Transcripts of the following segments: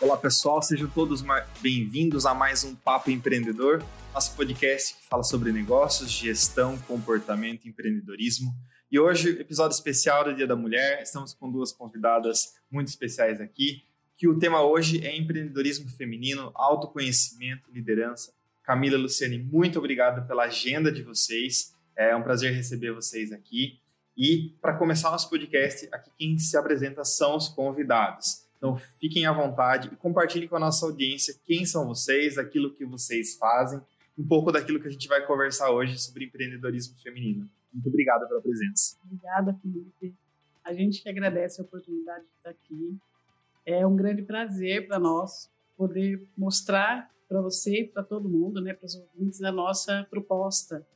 Olá pessoal, sejam todos bem-vindos a mais um Papo Empreendedor, nosso podcast que fala sobre negócios, gestão, comportamento empreendedorismo. E hoje, episódio especial do Dia da Mulher, estamos com duas convidadas muito especiais aqui, que o tema hoje é empreendedorismo feminino, autoconhecimento, liderança. Camila e Luciane, muito obrigado pela agenda de vocês. É um prazer receber vocês aqui. E para começar nosso podcast, aqui quem se apresenta são os convidados. Então fiquem à vontade e compartilhem com a nossa audiência quem são vocês, aquilo que vocês fazem, um pouco daquilo que a gente vai conversar hoje sobre empreendedorismo feminino. Muito obrigado pela presença. Obrigada, Felipe. A gente que agradece a oportunidade de estar aqui. É um grande prazer para nós poder mostrar para você e para todo mundo, né, para os ouvintes, a nossa proposta,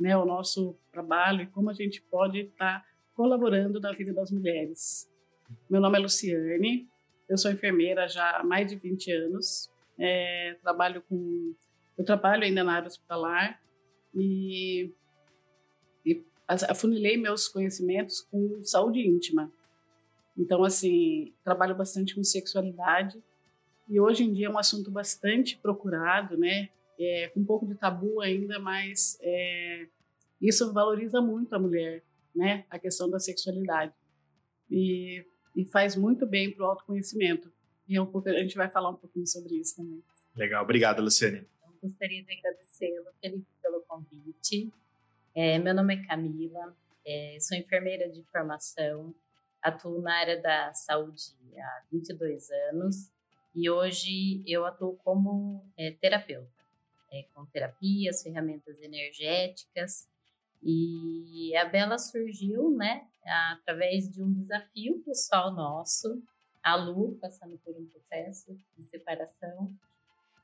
né, o nosso trabalho e como a gente pode estar colaborando na vida das mulheres. Meu nome é Luciane, eu sou enfermeira já há mais de 20 anos. É, trabalho com, eu trabalho ainda na área hospitalar e, e afunilei meus conhecimentos com saúde íntima. Então, assim, trabalho bastante com sexualidade e hoje em dia é um assunto bastante procurado, né? É, com um pouco de tabu ainda, mas é, isso valoriza muito a mulher, né? A questão da sexualidade. E e faz muito bem para o autoconhecimento. E é um pouco, a gente vai falar um pouquinho sobre isso também. Legal, obrigado, Luciane. Então, gostaria de agradecê-lo, Felipe, pelo convite. É, meu nome é Camila, é, sou enfermeira de formação, atuo na área da saúde há 22 anos e hoje eu atuo como é, terapeuta, é, com terapias, ferramentas energéticas e a Bela surgiu, né, através de um desafio pessoal nosso, a Lu passando por um processo de separação,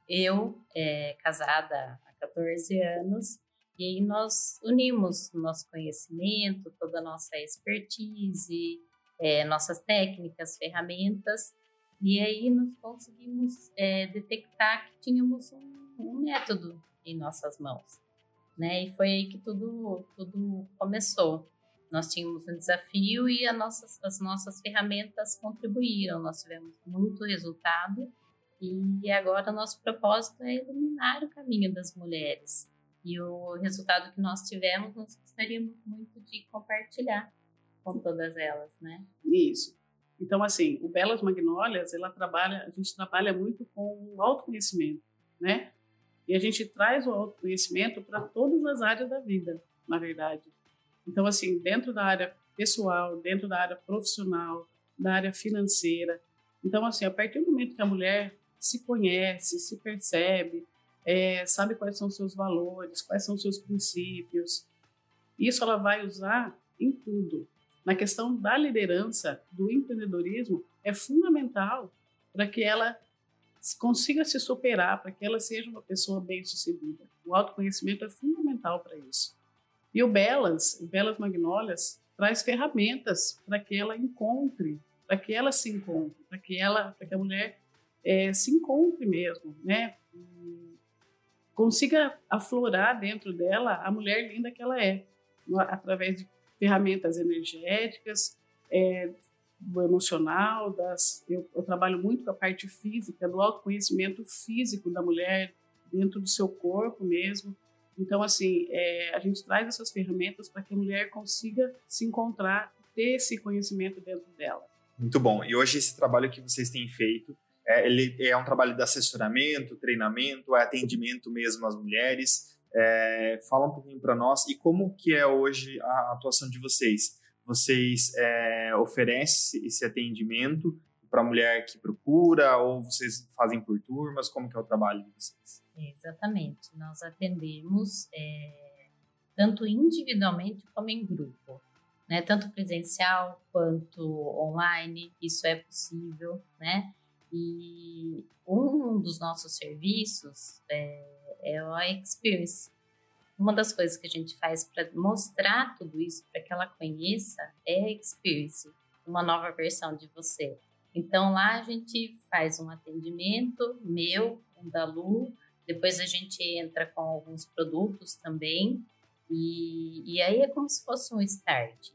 eu é, casada há 14 anos, e nós unimos nosso conhecimento, toda a nossa expertise, é, nossas técnicas, ferramentas, e aí nós conseguimos é, detectar que tínhamos um, um método em nossas mãos né? E foi aí que tudo, tudo começou. Nós tínhamos um desafio e nossas, as nossas ferramentas contribuíram. Nós tivemos muito resultado e agora nosso propósito é iluminar o caminho das mulheres. E o resultado que nós tivemos, nós gostaríamos muito de compartilhar com todas elas, né? Isso. Então, assim, o Belas Magnólias, ela trabalha, a gente trabalha muito com o autoconhecimento, né? E a gente traz o autoconhecimento para todas as áreas da vida, na verdade. Então, assim, dentro da área pessoal, dentro da área profissional, da área financeira. Então, assim, a partir do momento que a mulher se conhece, se percebe, é, sabe quais são os seus valores, quais são os seus princípios, isso ela vai usar em tudo. Na questão da liderança, do empreendedorismo, é fundamental para que ela consiga se superar, para que ela seja uma pessoa bem-sucedida. O autoconhecimento é fundamental para isso. E o Belas, Belas Magnólias, traz ferramentas para que ela encontre, para que ela se encontre, para que ela, para que a mulher é, se encontre mesmo, né? Consiga aflorar dentro dela a mulher linda que ela é, através de ferramentas energéticas, é, do emocional, das, eu, eu, trabalho muito com a parte física, do autoconhecimento físico da mulher dentro do seu corpo mesmo. Então, assim, é, a gente traz essas ferramentas para que a mulher consiga se encontrar, ter esse conhecimento dentro dela. Muito bom. E hoje esse trabalho que vocês têm feito, é, ele é um trabalho de assessoramento, treinamento, é atendimento mesmo às mulheres. É, fala um pouquinho para nós e como que é hoje a atuação de vocês vocês é, oferecem esse atendimento para a mulher que procura ou vocês fazem por turmas? Como que é o trabalho de vocês? Exatamente. Nós atendemos é, tanto individualmente como em grupo. Né, tanto presencial quanto online, isso é possível, né? E um dos nossos serviços é, é a Experience, uma das coisas que a gente faz para mostrar tudo isso, para que ela conheça, é a Experience, uma nova versão de você. Então lá a gente faz um atendimento meu, um da Lu, depois a gente entra com alguns produtos também, e, e aí é como se fosse um start.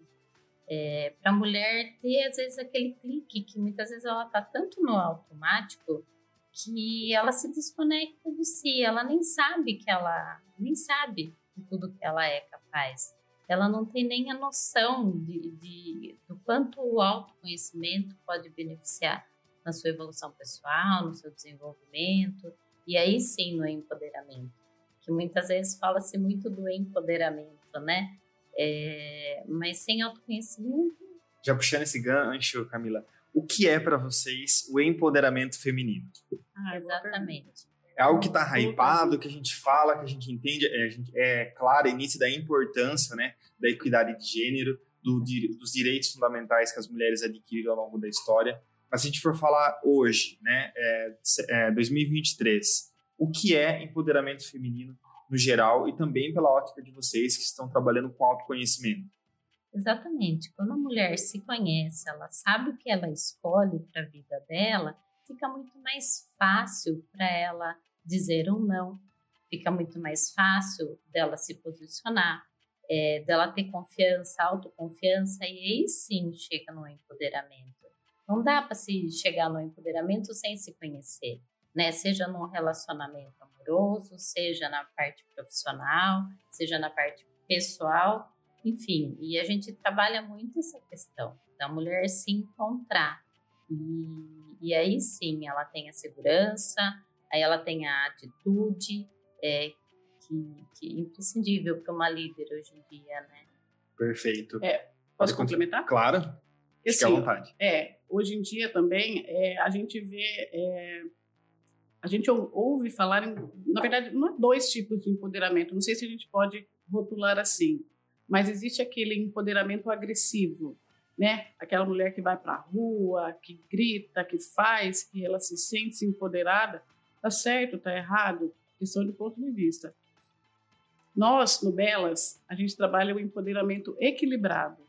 É, para a mulher ter, às vezes, aquele clique que muitas vezes ela está tanto no automático que ela se desconecta de si, ela nem sabe que ela nem sabe de tudo que ela é capaz. Ela não tem nem a noção de, de do quanto o autoconhecimento pode beneficiar na sua evolução pessoal, no seu desenvolvimento, e aí sim no empoderamento. Que muitas vezes fala-se muito do empoderamento, né? É, mas sem autoconhecimento. Já puxando esse gancho, Camila, o que é para vocês o empoderamento feminino? Ah, exatamente. É algo que está hypado, que a gente fala, que a gente entende, é, a gente, é claro, início da importância né, da equidade de gênero, do, dos direitos fundamentais que as mulheres adquiriram ao longo da história. Mas se a gente for falar hoje, né, é, é, 2023, o que é empoderamento feminino no geral e também pela ótica de vocês que estão trabalhando com autoconhecimento? Exatamente. Quando a mulher se conhece, ela sabe o que ela escolhe para a vida dela, fica muito mais fácil para ela dizer um não, fica muito mais fácil dela se posicionar, é, dela ter confiança, autoconfiança, e aí sim chega no empoderamento. Não dá para se chegar no empoderamento sem se conhecer, né? Seja num relacionamento amoroso, seja na parte profissional, seja na parte pessoal, enfim. E a gente trabalha muito essa questão da mulher se encontrar. E, e aí sim, ela tem a segurança, aí ela tem a atitude, é, que, que é imprescindível para uma líder hoje em dia, né? Perfeito. É, posso complementar? Claro. Fique à vontade. É, hoje em dia também é, a gente vê, é, a gente ouve falar, em, na verdade, não é dois tipos de empoderamento, não sei se a gente pode rotular assim, mas existe aquele empoderamento agressivo, né? Aquela mulher que vai para a rua, que grita, que faz, que ela se sente empoderada, tá certo, tá errado, questão de ponto de vista. Nós, no Belas, a gente trabalha o empoderamento equilibrado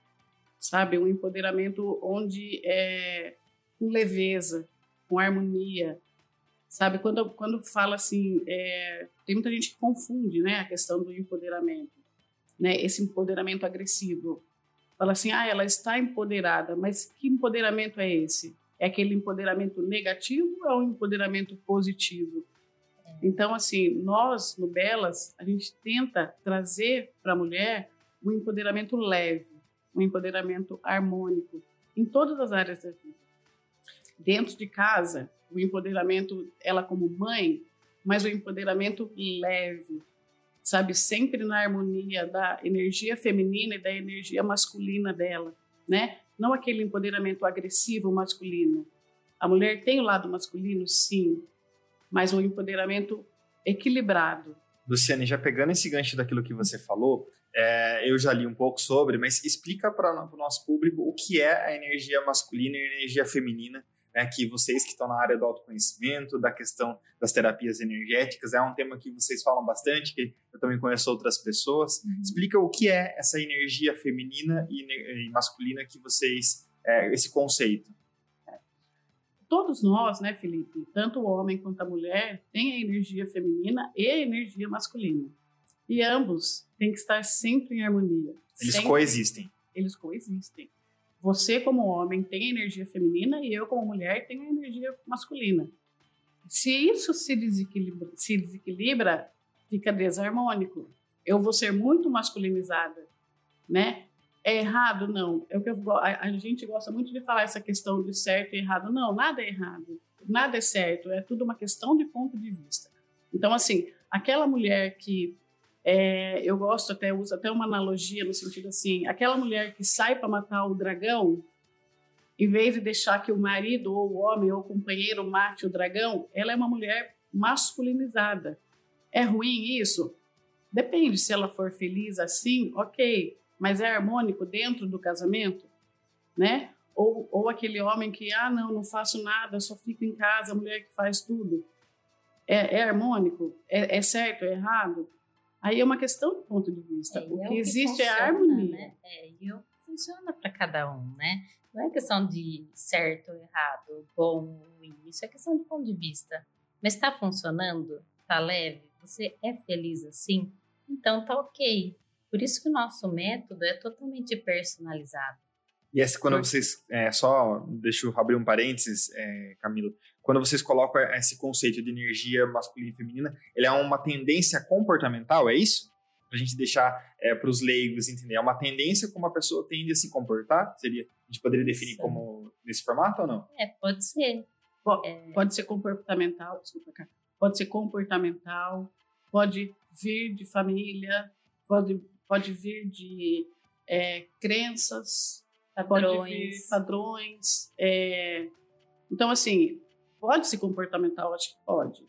sabe? Um empoderamento onde é com leveza, com harmonia, sabe? Quando, quando fala assim, é, tem muita gente que confunde, né, a questão do empoderamento, né? Esse empoderamento agressivo. Fala assim, ah, ela está empoderada, mas que empoderamento é esse? É aquele empoderamento negativo ou é um empoderamento positivo? Então, assim, nós, no Belas, a gente tenta trazer para a mulher um empoderamento leve, um empoderamento harmônico em todas as áreas da vida. Dentro de casa, o empoderamento, ela como mãe, mas o empoderamento leve, sabe? Sempre na harmonia da energia feminina e da energia masculina dela, né? Não aquele empoderamento agressivo masculino. A mulher tem o lado masculino, sim, mas um empoderamento equilibrado. Luciane, já pegando esse gancho daquilo que você falou, é, eu já li um pouco sobre, mas explica para o nosso público o que é a energia masculina e a energia feminina, né, que vocês que estão na área do autoconhecimento, da questão das terapias energéticas, é um tema que vocês falam bastante, que eu também conheço outras pessoas. Uhum. Explica o que é essa energia feminina e, e masculina que vocês, é, esse conceito. Todos nós, né, Felipe, tanto o homem quanto a mulher, tem a energia feminina e a energia masculina. E ambos têm que estar sempre em harmonia. Eles sempre. coexistem. Eles coexistem. Você, como homem, tem a energia feminina e eu, como mulher, tenho a energia masculina. Se isso se desequilibra, se desequilibra fica desarmônico. Eu vou ser muito masculinizada, né? É errado? Não. É o que a gente gosta muito de falar essa questão de certo e errado. Não, nada é errado. Nada é certo. É tudo uma questão de ponto de vista. Então, assim, aquela mulher que é, eu gosto até, uso até uma analogia no sentido assim: aquela mulher que sai para matar o dragão, em vez de deixar que o marido ou o homem ou o companheiro mate o dragão, ela é uma mulher masculinizada. É ruim isso? Depende, se ela for feliz assim, ok, mas é harmônico dentro do casamento, né? Ou, ou aquele homem que, ah, não, não faço nada, só fico em casa, a mulher que faz tudo. É, é harmônico? É, é certo? É errado? Aí é uma questão de ponto de vista. É, o que, é o que existe funciona, é a harmonia. Né? É, e o que funciona para cada um, né? Não é questão de certo ou errado, bom ou ruim. Isso é questão de ponto de vista. Mas está funcionando? Está leve? Você é feliz assim? Então tá ok. Por isso que o nosso método é totalmente personalizado. E essa, quando vocês, é, só, deixa eu abrir um parênteses, é, Camila, quando vocês colocam esse conceito de energia masculina e feminina, ele é uma tendência comportamental, é isso? Pra gente deixar é, para os leigos entender. É uma tendência como a pessoa tende a se comportar? Seria, a gente poderia definir Sim. como nesse formato ou não? É, pode ser. Pode, é... pode ser comportamental, desculpa, Pode ser comportamental, pode vir de família, pode, pode vir de é, crenças, padrões. pode vir padrões. É, então, assim, pode ser comportamental, acho que pode,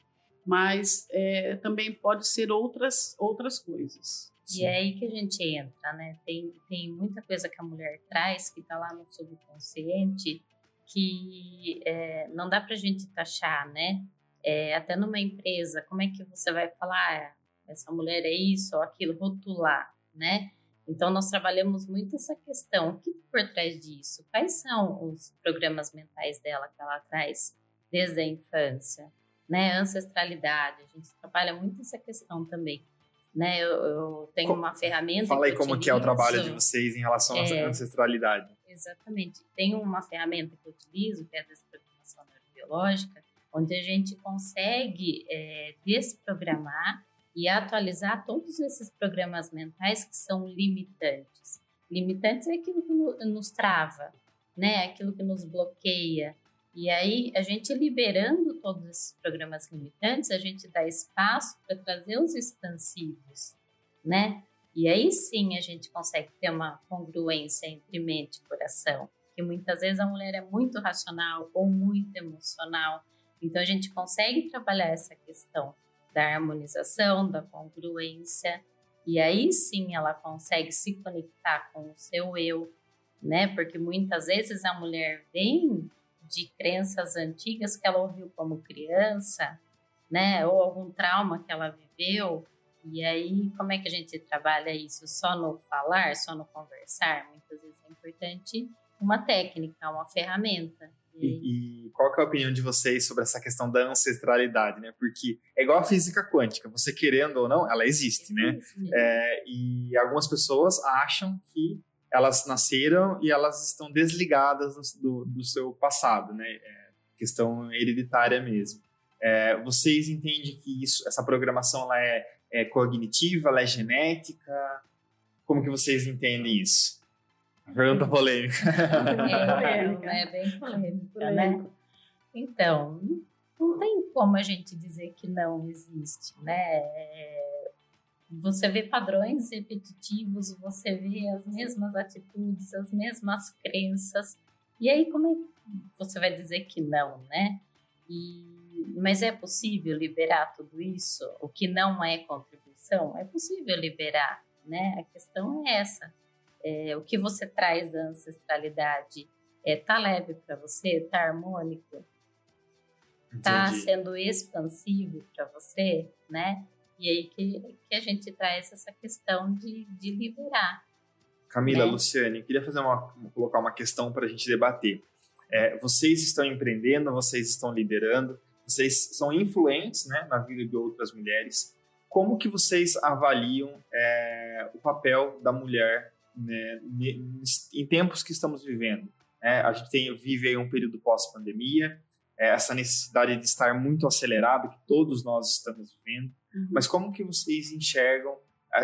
mas é, também pode ser outras, outras coisas. E é aí que a gente entra, né? Tem, tem muita coisa que a mulher traz que está lá no subconsciente que é, não dá para a gente taxar, né? É, até numa empresa, como é que você vai falar, ah, essa mulher é isso ou aquilo, rotular, né? Então, nós trabalhamos muito essa questão. O que por trás disso? Quais são os programas mentais dela que ela traz desde a infância? Né? Ancestralidade. A gente trabalha muito essa questão também. Né? Eu, eu tenho como, uma ferramenta. Fala aí como utilizo, que é o trabalho de vocês em relação é, à ancestralidade. Exatamente. Tem uma ferramenta que eu utilizo, que é a desprogramação neurobiológica, onde a gente consegue é, desprogramar e atualizar todos esses programas mentais que são limitantes. Limitantes é aquilo que nos trava, né? Aquilo que nos bloqueia. E aí, a gente liberando todos esses programas limitantes, a gente dá espaço para trazer os expansivos, né? E aí sim a gente consegue ter uma congruência entre mente e coração. Que muitas vezes a mulher é muito racional ou muito emocional. Então a gente consegue trabalhar essa questão da harmonização, da congruência, e aí sim ela consegue se conectar com o seu eu, né? Porque muitas vezes a mulher vem de crenças antigas que ela ouviu como criança, né? Ou algum trauma que ela viveu. E aí, como é que a gente trabalha isso? Só no falar, só no conversar? Muitas vezes é importante uma técnica, uma ferramenta. E, e, qual é a opinião de vocês sobre essa questão da ancestralidade, né? Porque é igual a física quântica, você querendo ou não, ela existe, né? É, e algumas pessoas acham que elas nasceram e elas estão desligadas do, do seu passado, né? É questão hereditária mesmo. É, vocês entendem que isso, essa programação ela é, é cognitiva, ela é genética? Como que vocês entendem isso? Pergunta polêmica. É, é bem polêmica, né? Então, não tem como a gente dizer que não existe, né? Você vê padrões repetitivos, você vê as mesmas atitudes, as mesmas crenças, e aí como é que você vai dizer que não, né? E, mas é possível liberar tudo isso? O que não é contribuição? É possível liberar, né? A questão é essa é, o que você traz da ancestralidade é, tá leve para você, tá harmônico, Entendi. tá sendo expansivo para você, né? E aí que, que a gente traz essa questão de, de liberar. Camila, né? Luciane, queria fazer uma, colocar uma questão para a gente debater. É, vocês estão empreendendo, vocês estão liderando, vocês são influentes né, na vida de outras mulheres. Como que vocês avaliam é, o papel da mulher né, em tempos que estamos vivendo. Né? A gente tem, vive aí um período pós-pandemia, é, essa necessidade de estar muito acelerado que todos nós estamos vivendo. Uhum. Mas como que vocês enxergam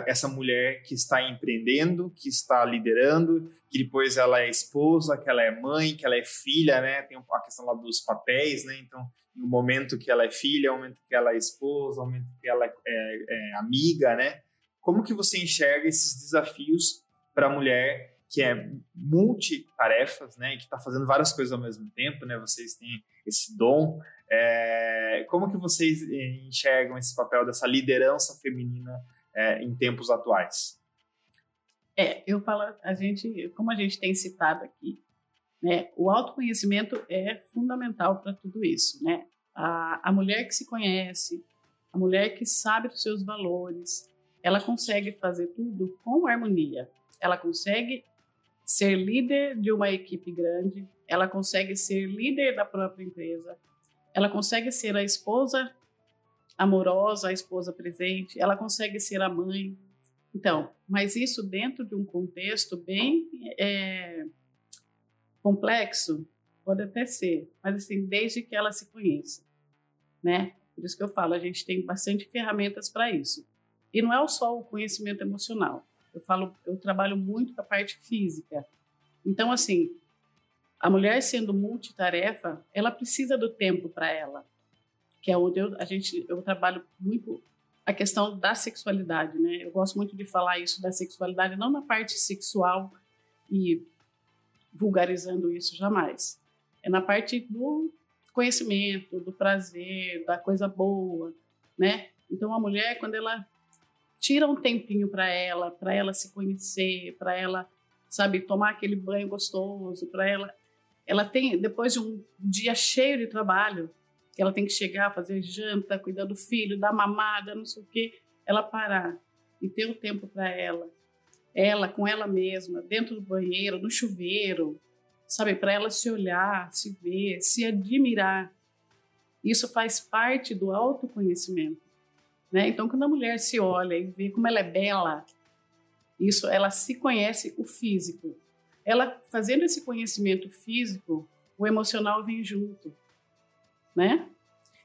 essa mulher que está empreendendo, que está liderando, que depois ela é esposa, que ela é mãe, que ela é filha, né? Tem a questão lá dos papéis, né? Então, no momento que ela é filha, no momento que ela é esposa, no momento que ela é, é, é amiga, né? Como que você enxerga esses desafios para a mulher que é multitarefas, né, que está fazendo várias coisas ao mesmo tempo, né, vocês têm esse dom. É, como que vocês enxergam esse papel dessa liderança feminina é, em tempos atuais? É, eu falo, a gente, como a gente tem citado aqui, né, o autoconhecimento é fundamental para tudo isso, né? A, a mulher que se conhece, a mulher que sabe dos seus valores, ela consegue fazer tudo com harmonia, ela consegue ser líder de uma equipe grande, ela consegue ser líder da própria empresa, ela consegue ser a esposa amorosa, a esposa presente, ela consegue ser a mãe. Então, mas isso dentro de um contexto bem é, Complexo? Pode até ser, mas assim, desde que ela se conheça, né? Por isso que eu falo, a gente tem bastante ferramentas para isso. E não é só o conhecimento emocional. Eu falo, eu trabalho muito com a parte física. Então, assim, a mulher sendo multitarefa, ela precisa do tempo para ela, que é onde eu, a gente, eu trabalho muito a questão da sexualidade, né? Eu gosto muito de falar isso da sexualidade, não na parte sexual e vulgarizando isso jamais. É na parte do conhecimento, do prazer, da coisa boa, né? Então a mulher quando ela tira um tempinho para ela, para ela se conhecer, para ela, sabe, tomar aquele banho gostoso, para ela ela tem depois de um dia cheio de trabalho, que ela tem que chegar, fazer janta, cuidar do filho, dar mamada, não sei o quê, ela parar e ter um tempo para ela, ela com ela mesma, dentro do banheiro, no chuveiro, sabe, para ela se olhar, se ver, se admirar. Isso faz parte do autoconhecimento, né? Então, quando a mulher se olha e vê como ela é bela, isso, ela se conhece o físico. Ela fazendo esse conhecimento físico, o emocional vem junto né?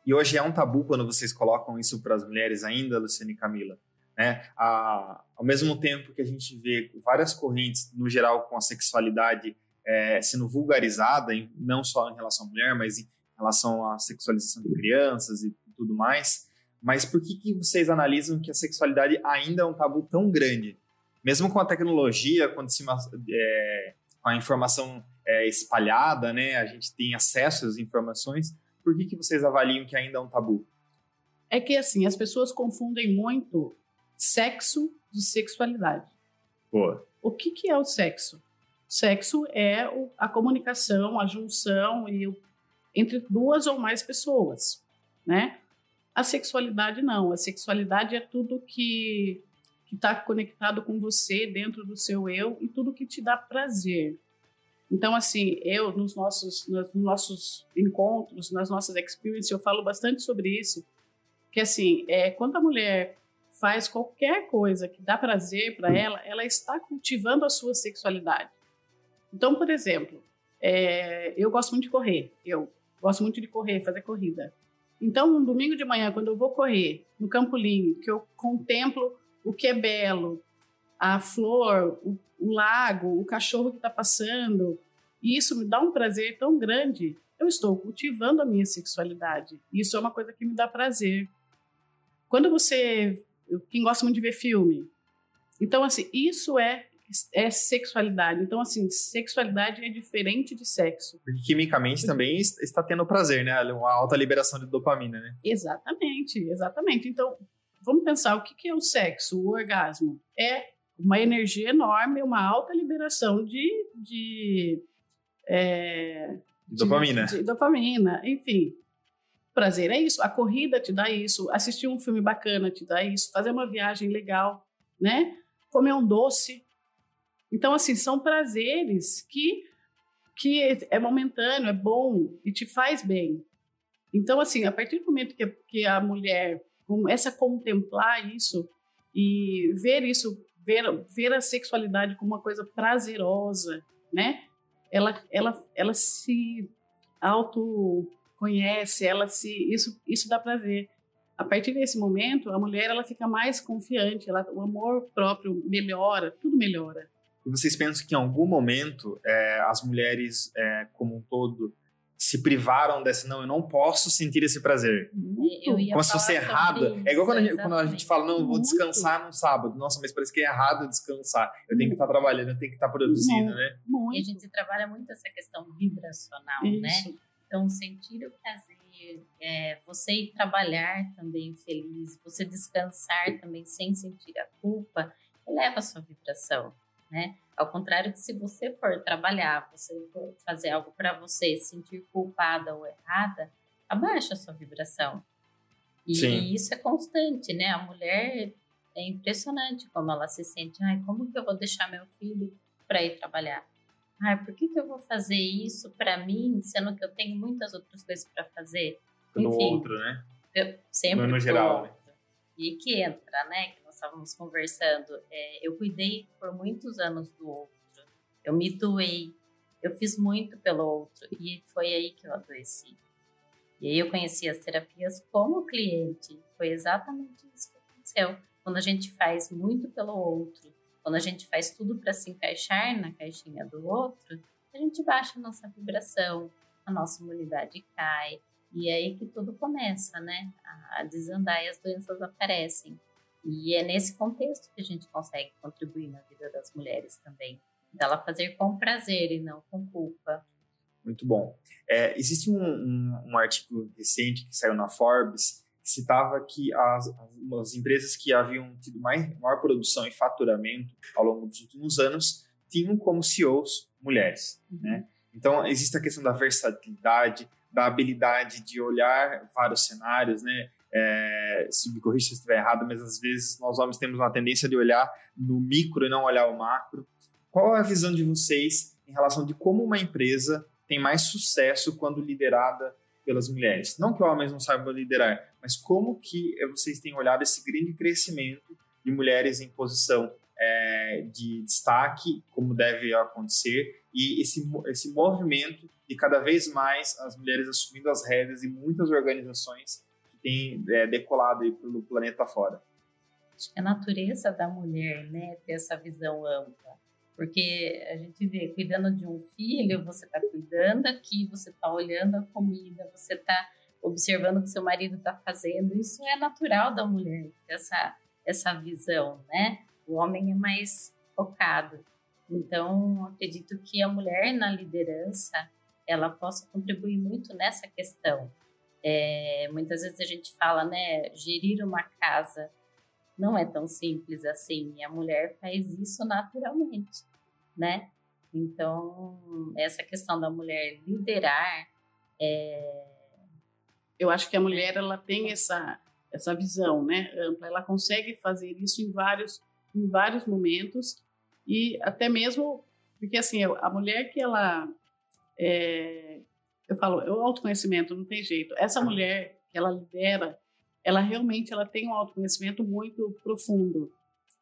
E hoje é um tabu quando vocês colocam isso para as mulheres ainda, Luciane e Camila. Né? A, ao mesmo tempo que a gente vê várias correntes, no geral, com a sexualidade é, sendo vulgarizada, em, não só em relação à mulher, mas em relação à sexualização de crianças e tudo mais. Mas por que, que vocês analisam que a sexualidade ainda é um tabu tão grande? Mesmo com a tecnologia, quando se, é, com a informação é, espalhada, né, a gente tem acesso às informações, por que, que vocês avaliam que ainda é um tabu? É que, assim, as pessoas confundem muito sexo de sexualidade. Boa. O que, que é o sexo? Sexo é a comunicação, a junção e entre duas ou mais pessoas, né? A sexualidade não. A sexualidade é tudo que está conectado com você, dentro do seu eu, e tudo que te dá prazer. Então, assim, eu, nos nossos, nos nossos encontros, nas nossas experiences, eu falo bastante sobre isso, que, assim, é, quando a mulher faz qualquer coisa que dá prazer para ela, ela está cultivando a sua sexualidade. Então, por exemplo, é, eu gosto muito de correr, eu gosto muito de correr, fazer corrida. Então, um domingo de manhã, quando eu vou correr no Campolim, que eu contemplo o que é belo, a flor, o, o lago, o cachorro que está passando. E isso me dá um prazer tão grande. Eu estou cultivando a minha sexualidade. Isso é uma coisa que me dá prazer. Quando você. Quem gosta muito de ver filme. Então, assim, isso é é sexualidade. Então, assim, sexualidade é diferente de sexo. Porque quimicamente Porque... também está tendo prazer, né? Uma alta liberação de dopamina, né? Exatamente, exatamente. Então, vamos pensar o que é o sexo, o orgasmo. É uma energia enorme, uma alta liberação de, de, é, dopamina. De, de dopamina, enfim. Prazer é isso. A corrida te dá isso. Assistir um filme bacana te dá isso. Fazer uma viagem legal, né? Comer um doce. Então, assim, são prazeres que, que é momentâneo, é bom e te faz bem. Então, assim, a partir do momento que, que a mulher começa a contemplar isso e ver isso ver, ver a sexualidade como uma coisa prazerosa, né? Ela, ela, ela se autoconhece, ela se isso, isso dá prazer. A partir desse momento, a mulher ela fica mais confiante, ela, o amor próprio melhora, tudo melhora. E vocês pensam que em algum momento é, as mulheres, é, como um todo, se privaram desse, não, eu não posso sentir esse prazer. Como se fosse errado. Isso, é igual quando a, gente, quando a, gente, fala, não, eu vou descansar no sábado. Nossa, mas parece que é errado descansar. Eu tenho que estar trabalhando, eu tenho que estar produzindo, né? Muito. E a gente trabalha muito essa questão vibracional, né? Isso. né? Então, sentir o prazer, é, você ir trabalhar também feliz, você descansar também sem sentir a culpa, eleva a sua vibração, né? Ao contrário que se você for trabalhar, você for fazer algo para você sentir culpada ou errada, abaixa a sua vibração. E, e, isso é constante, né? A mulher é impressionante como ela se sente. Ai, como que eu vou deixar meu filho para ir trabalhar? Ai, por que, que eu vou fazer isso para mim, sendo que eu tenho muitas outras coisas para fazer? Pelo Enfim, outro, né? Eu, sempre no, no geral. Né? E que entra, né? estávamos conversando, é, eu cuidei por muitos anos do outro. Eu me doei. eu fiz muito pelo outro e foi aí que eu adoeci. E aí eu conheci as terapias como cliente. Foi exatamente isso que aconteceu. Quando a gente faz muito pelo outro, quando a gente faz tudo para se encaixar na caixinha do outro, a gente baixa a nossa vibração, a nossa imunidade cai. E é aí que tudo começa, né? A desandar e as doenças aparecem. E é nesse contexto que a gente consegue contribuir na vida das mulheres também. Dela fazer com prazer e não com culpa. Muito bom. É, existe um, um, um, artigo recente que saiu na Forbes que citava que as, as empresas que haviam tido mais, maior produção e faturamento ao longo dos últimos anos tinham como CEOs mulheres. Uhum. Né? Então, existe a questão da versatilidade, da habilidade de olhar vários cenários, né? É, se me corrija se estiver errado, mas às vezes nós homens temos uma tendência de olhar no micro e não olhar o macro. Qual é a visão de vocês em relação de como uma empresa tem mais sucesso quando liderada pelas mulheres? Não que homens não saibam liderar, mas como que vocês têm olhado esse grande crescimento de mulheres em posição é, de destaque, como deve acontecer, e esse, esse movimento de cada vez mais as mulheres assumindo as rédeas e muitas organizações que têm é, decolado aí pelo planeta fora. Acho que a natureza da mulher, né, ter essa visão ampla. Porque a gente vê, cuidando de um filho, você está cuidando aqui, você está olhando a comida, você está observando o que seu marido está fazendo. Isso é natural da mulher, essa, essa visão, né? O homem é mais focado. Então, acredito que a mulher na liderança, ela possa contribuir muito nessa questão. É, muitas vezes a gente fala, né, gerir uma casa não é tão simples assim. E a mulher faz isso naturalmente, né? Então, essa questão da mulher liderar é... Eu acho que a mulher ela tem essa essa visão, né, ampla. Ela consegue fazer isso em vários em vários momentos e até mesmo porque assim a mulher que ela é, eu falo é o autoconhecimento não tem jeito. Essa mulher que ela lidera ela realmente ela tem um autoconhecimento muito profundo.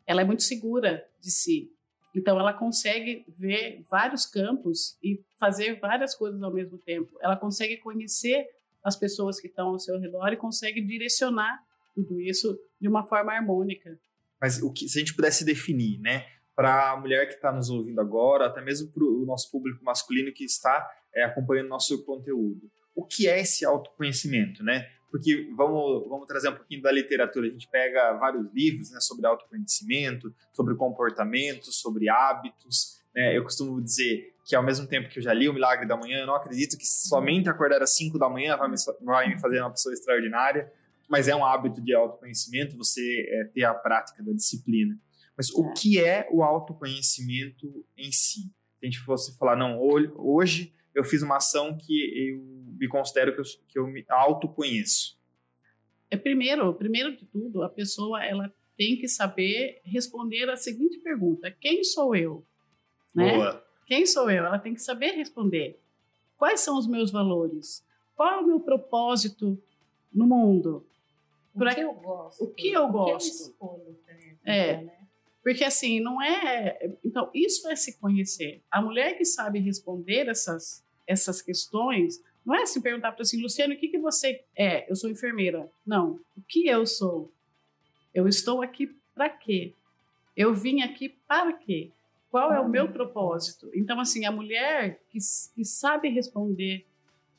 Ela é muito segura de si. Então ela consegue ver vários campos e fazer várias coisas ao mesmo tempo. Ela consegue conhecer as pessoas que estão ao seu redor e consegue direcionar tudo isso de uma forma harmônica. Mas o que se a gente pudesse definir, né, para a mulher que está nos ouvindo agora, até mesmo para o nosso público masculino que está é, acompanhando nosso conteúdo, o que é esse autoconhecimento, né? Porque vamos, vamos trazer um pouquinho da literatura. A gente pega vários livros né, sobre autoconhecimento, sobre comportamento, sobre hábitos. Né? Eu costumo dizer que ao mesmo tempo que eu já li o Milagre da Manhã, eu não acredito que somente acordar às 5 da manhã vai me, vai me fazer uma pessoa extraordinária mas é um hábito de autoconhecimento você é, ter a prática da disciplina. Mas o é. que é o autoconhecimento em si? Se a gente fosse falar, não, hoje eu fiz uma ação que eu me considero que eu, que eu me autoconheço. É primeiro, primeiro de tudo, a pessoa ela tem que saber responder a seguinte pergunta: quem sou eu? Né? Boa. Quem sou eu? Ela tem que saber responder. Quais são os meus valores? Qual é o meu propósito no mundo? O que eu gosto. O que eu gosto. O que eu escolho é. Né? Porque assim, não é. Então, isso é se conhecer. A mulher que sabe responder essas, essas questões, não é se perguntar para assim, Luciano, o que, que você é? Eu sou enfermeira. Não. O que eu sou? Eu estou aqui para quê? Eu vim aqui para quê? Qual é o meu propósito? Então, assim, a mulher que, que sabe responder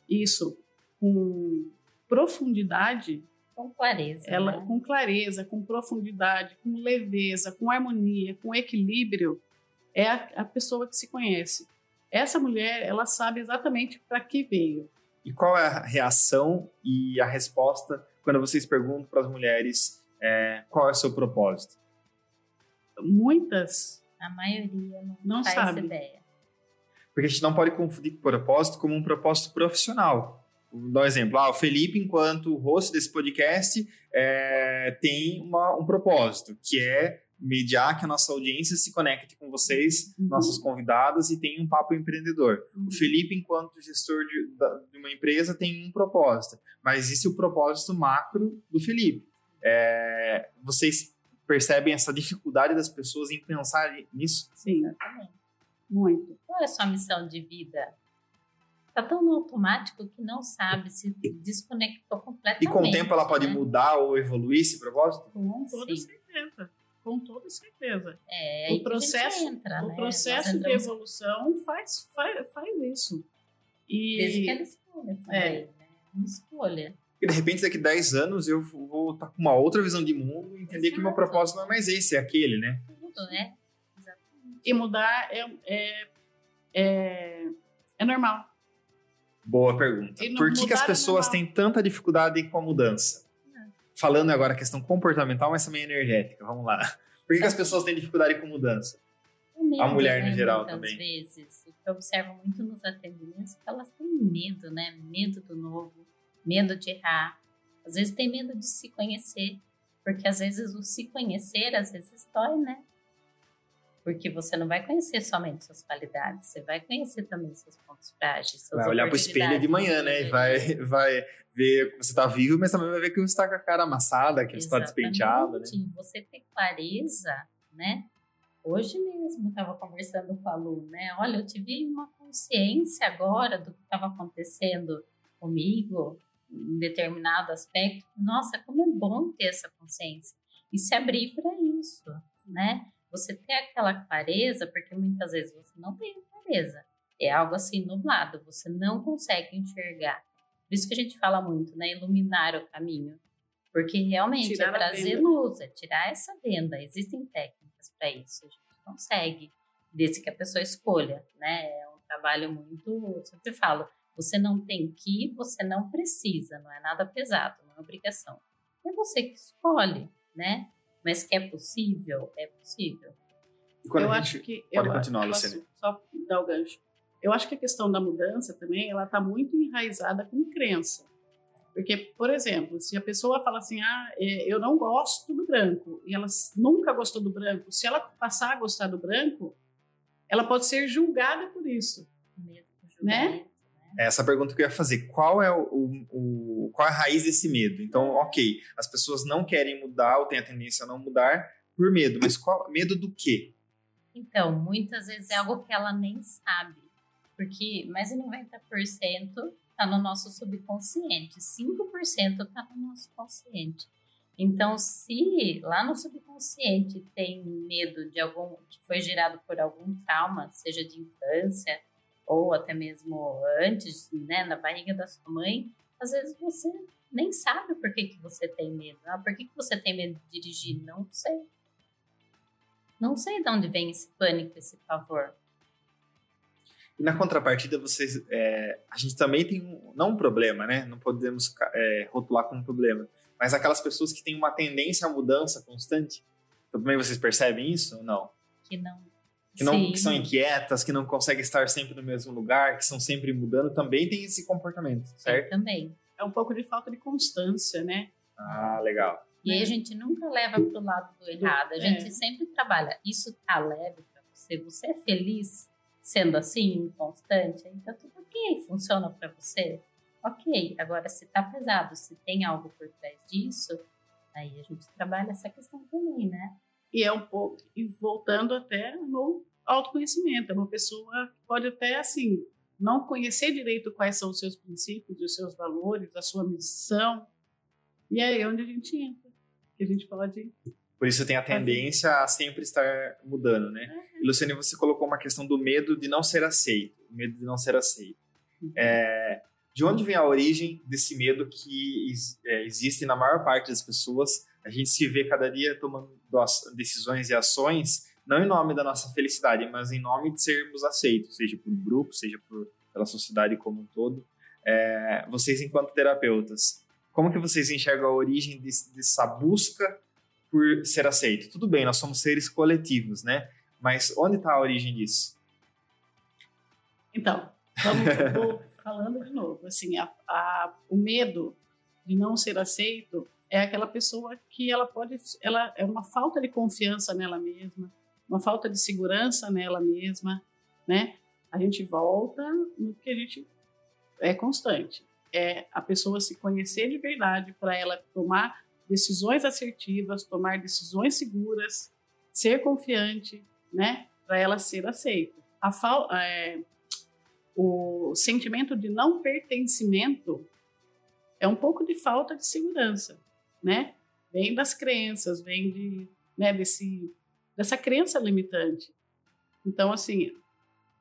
isso com profundidade, com clareza. Ela, né? Com clareza, com profundidade, com leveza, com harmonia, com equilíbrio, é a, a pessoa que se conhece. Essa mulher, ela sabe exatamente para que veio. E qual é a reação e a resposta quando vocês perguntam para as mulheres é, qual é o seu propósito? Muitas. A maioria não, não faz sabe. ideia. Porque a gente não pode confundir propósito como um propósito profissional. Vou dar um exemplo. Ah, o Felipe, enquanto host desse podcast, é, tem uma, um propósito, que é mediar que a nossa audiência se conecte com vocês, uhum. nossas convidadas, e tenha um papo empreendedor. Uhum. O Felipe, enquanto gestor de, de, uma empresa, tem um propósito. Mas existe o propósito macro do Felipe. É, vocês percebem essa dificuldade das pessoas em pensar nisso? Sim. Exatamente. Muito. Qual é a sua missão de vida? Está tão no automático que não sabe, se desconectou completamente. E com o tempo ela pode né? mudar ou evoluir esse propósito? Com toda Sim. certeza. Com toda certeza. É, o aí que a gente processo, entra, o né? processo Nós de entramos evolução faz, faz, faz isso. E Desde que ela escolha também, É. né? Uma escolha. E de repente, daqui a 10 anos, eu vou estar com uma outra visão de mundo e entender que o meu Exato. propósito não é mais esse, é aquele, né? Tudo, né? Exatamente. e mudar é, é, é, é normal. Boa pergunta. Por que, que as é pessoas têm tanta dificuldade com a mudança? Falando agora a questão comportamental, mas também energética. Vamos lá. Por que, que as pessoas têm dificuldade com mudança? Medo, mulher no né, geral muitas também. vezes, o que eu observo muito nos atendimentos, é que elas têm medo, né? Medo do novo, medo de errar. Às vezes tem medo de se conhecer, porque às vezes o se conhecer, às vezes dói, né? Porque você não vai conhecer somente suas qualidades, você vai conhecer também seus pontos frágeis. Vai olhar pro espelho de manhã, né? E vai, vai ver que você tá vivo, mas também vai ver que você tá com a cara amassada, que você tá despenteado, né? Exatamente. Você ter clareza, né? Hoje mesmo eu estava conversando com a Lu, né? Olha, eu tive uma consciência agora do que estava acontecendo comigo em determinado aspecto. Nossa, como é bom ter essa consciência e se abrir para isso, né? Você ter aquela clareza, porque muitas vezes você não tem clareza. É algo assim nublado, você não consegue enxergar. Por isso que a gente fala muito, né? Iluminar o caminho. Porque realmente Tirar é trazer luz, é tirar essa venda. Existem técnicas para isso, a gente consegue, desde que a pessoa escolha, né? É um trabalho muito, eu sempre falo, você não tem que, você não precisa, não é nada pesado, não é obrigação. É você que escolhe, né? Mas que é possível, é possível. E quando eu a acho que Pode eu, continuar, posso Luciane. Só dar o gancho. Eu acho que a questão da mudança também, ela está muito enraizada com crença. Porque, por exemplo, se a pessoa fala assim, ah, é, eu não gosto do branco, e ela nunca gostou do branco, se ela passar a gostar do branco, ela pode ser julgada por isso. Medo do Né? julgamento, né? Essa pergunta que eu ia fazer. Qual é o, o- o- qual é a raiz desse medo? Então, ok, as pessoas não querem mudar ou têm a tendência a não mudar por medo, mas qual medo do quê? Então, muitas vezes é algo que ela nem sabe, porque mais de 90% está no nosso subconsciente, 5% está no nosso consciente. Então, se lá no subconsciente tem medo de algum que foi gerado por algum trauma, seja de infância ou até mesmo antes, né, na barriga da sua mãe, às vezes você nem sabe por que, que você tem medo. Ah, por que, que você tem medo de dirigir? Não sei. Não sei de onde vem esse pânico, esse pavor. E na contrapartida, vocês, é, a gente também tem um, não um problema, né? Não podemos é, rotular como um problema, mas aquelas pessoas que têm uma tendência à mudança constante. Também vocês percebem isso ou não? Que não. Que, não, Sim. que são inquietas, que não conseguem estar sempre no mesmo lugar, que estão sempre mudando, também tem esse comportamento, certo? Também. É um pouco de falta de constância, né? Ah, legal. E aí a gente nunca leva para o lado do errado. A gente é. sempre trabalha. Isso tá leve para você? Você é feliz sendo assim, constante? Então tudo ok, funciona para você? Ok. Agora, se tá pesado, se tem algo por trás disso, aí a gente trabalha essa questão também, né? E é um pouco, e voltando até no autoconhecimento, é uma pessoa que pode até assim não conhecer direito quais são os seus princípios, os seus valores, a sua missão. E é aí onde a gente entra, que a gente pode Por isso tem a tendência a sempre estar mudando, né? E, Luciane, você colocou uma questão do medo de não ser aceito. Medo de não ser aceito. É, de onde vem a origem desse medo que é, existe na maior parte das pessoas? A gente se vê cada dia tomando decisões e ações, não em nome da nossa felicidade, mas em nome de sermos aceitos, seja por um grupo, seja por, pela sociedade como um todo. É, vocês, enquanto terapeutas, como que vocês enxergam a origem desse- dessa busca por ser aceito? Tudo bem, nós somos seres coletivos, né? Mas onde está a origem disso? Então, vamos, falando de novo. Assim, a- a- o medo de não ser aceito é aquela pessoa que ela pode, ela é uma falta de confiança nela mesma, uma falta de segurança nela mesma, né? A gente volta no que a gente é constante. É a pessoa se conhecer de verdade para ela tomar decisões assertivas, tomar decisões seguras, ser confiante, né? Para ela ser aceita. a fal, é, o sentimento de não pertencimento é um pouco de falta de segurança, né? Vem das crenças, vem de, né, desse, dessa crença limitante. Então, assim,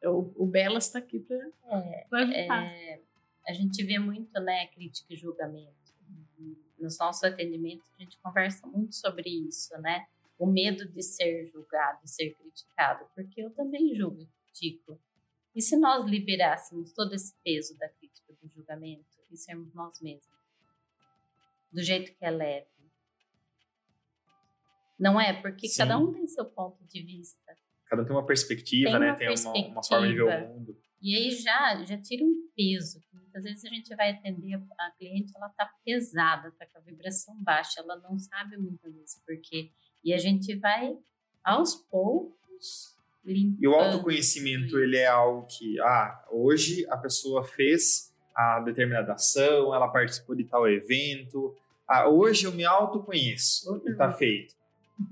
o, o Belas está aqui para é, ajudar. É, a gente vê muito, né, crítica e julgamento. Nos nossos atendimentos, a gente conversa muito sobre isso, né? O medo de ser julgado, de ser criticado, porque eu também julgo e critico. E se nós liberássemos todo esse peso da crítica, do julgamento, e sermos nós mesmos? Do jeito que é leve. Não é? Porque Sim. cada um tem seu ponto de vista. Cada um tem uma perspectiva, tem né? Uma tem perspectiva. Uma, uma, forma de ver o mundo. E aí já, já tira um peso. Muitas vezes a gente vai atender a cliente, ela tá pesada, tá com a vibração baixa, ela não sabe muitas vezes por quê. E a gente vai, aos poucos, limpando. E o autoconhecimento, ele é algo que, ah, hoje a pessoa fez a determinada ação, ela participou de tal evento. Ah, hoje eu me autoconheço e está feito.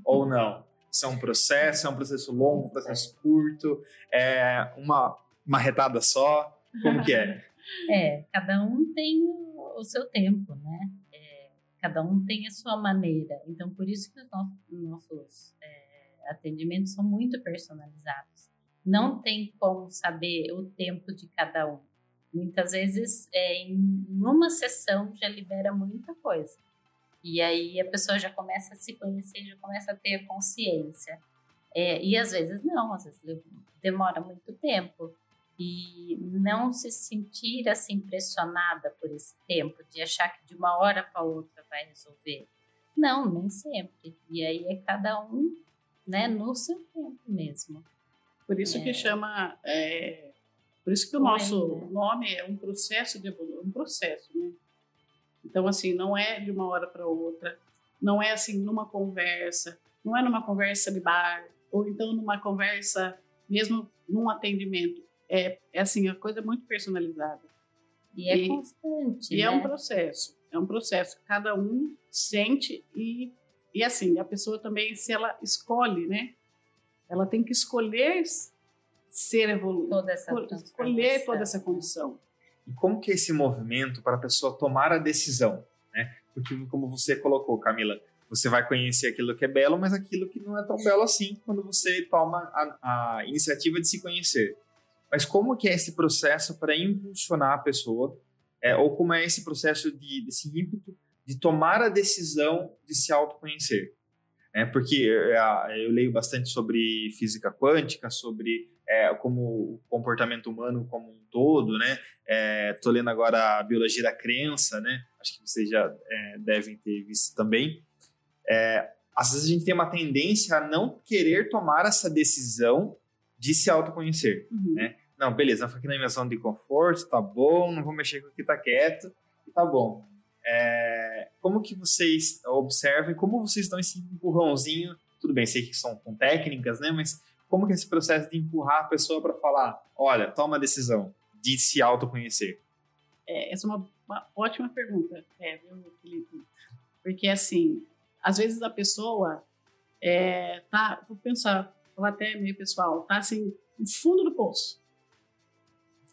Ou não. Isso é um processo, é um processo longo, um processo curto, é uma, uma retada só. Como que é? É, cada um tem o seu tempo, né? É, cada um tem a sua maneira. Então, por isso que os nossos, nossos é, atendimentos são muito personalizados. Não tem como saber o tempo de cada um. Muitas vezes, é, em uma sessão, já libera muita coisa. E aí a pessoa já começa a se conhecer, já começa a ter consciência. É, e às vezes não, às vezes demora muito tempo. E não se sentir assim pressionada por esse tempo, de achar que de uma hora para outra vai resolver. Não, nem sempre. E aí é cada um né, no seu tempo mesmo. Por isso é. que chama é, por isso que o nosso né? nome é um processo de evolução, um processo, né? Então, assim, não é de uma hora para outra, não é assim numa conversa, não é numa conversa de bar, ou então numa conversa, mesmo num atendimento. É, é assim, a coisa é muito personalizada. E é constante. E né? é um processo, é um processo. Cada um sente e, e assim, a pessoa também, se ela escolhe, né? Ela tem que escolher ser essa escolher toda essa condição. E como que é esse movimento para a pessoa tomar a decisão, né? Porque como você colocou, Camila, você vai conhecer aquilo que é belo, mas aquilo que não é tão belo assim quando você toma a, a iniciativa de se conhecer. Mas como que é esse processo para impulsionar a pessoa, é, ou como é esse processo de, desse ímpeto de tomar a decisão de se autoconhecer? É, porque é, eu leio bastante sobre física quântica, sobre é, como o comportamento humano como um todo, né? Estou é, lendo agora a biologia da crença, né? Acho que vocês já é, devem ter visto também. É, às vezes a gente tem uma tendência a não querer tomar essa decisão de se autoconhecer, uhum. né? Não, beleza, fico aqui na minha zona de conforto, tá bom, não vou mexer com o que tá quieto, tá bom. É, como que vocês observam, como vocês dão esse empurrãozinho, tudo bem, sei que são com técnicas, né, mas como que é esse processo de empurrar a pessoa para falar, olha, toma a decisão de se autoconhecer? É, essa é uma, uma ótima pergunta, é, viu, Felipe? Porque, assim, às vezes a pessoa é, tá, vou pensar, vou até meio pessoal, tá assim, no fundo do poço.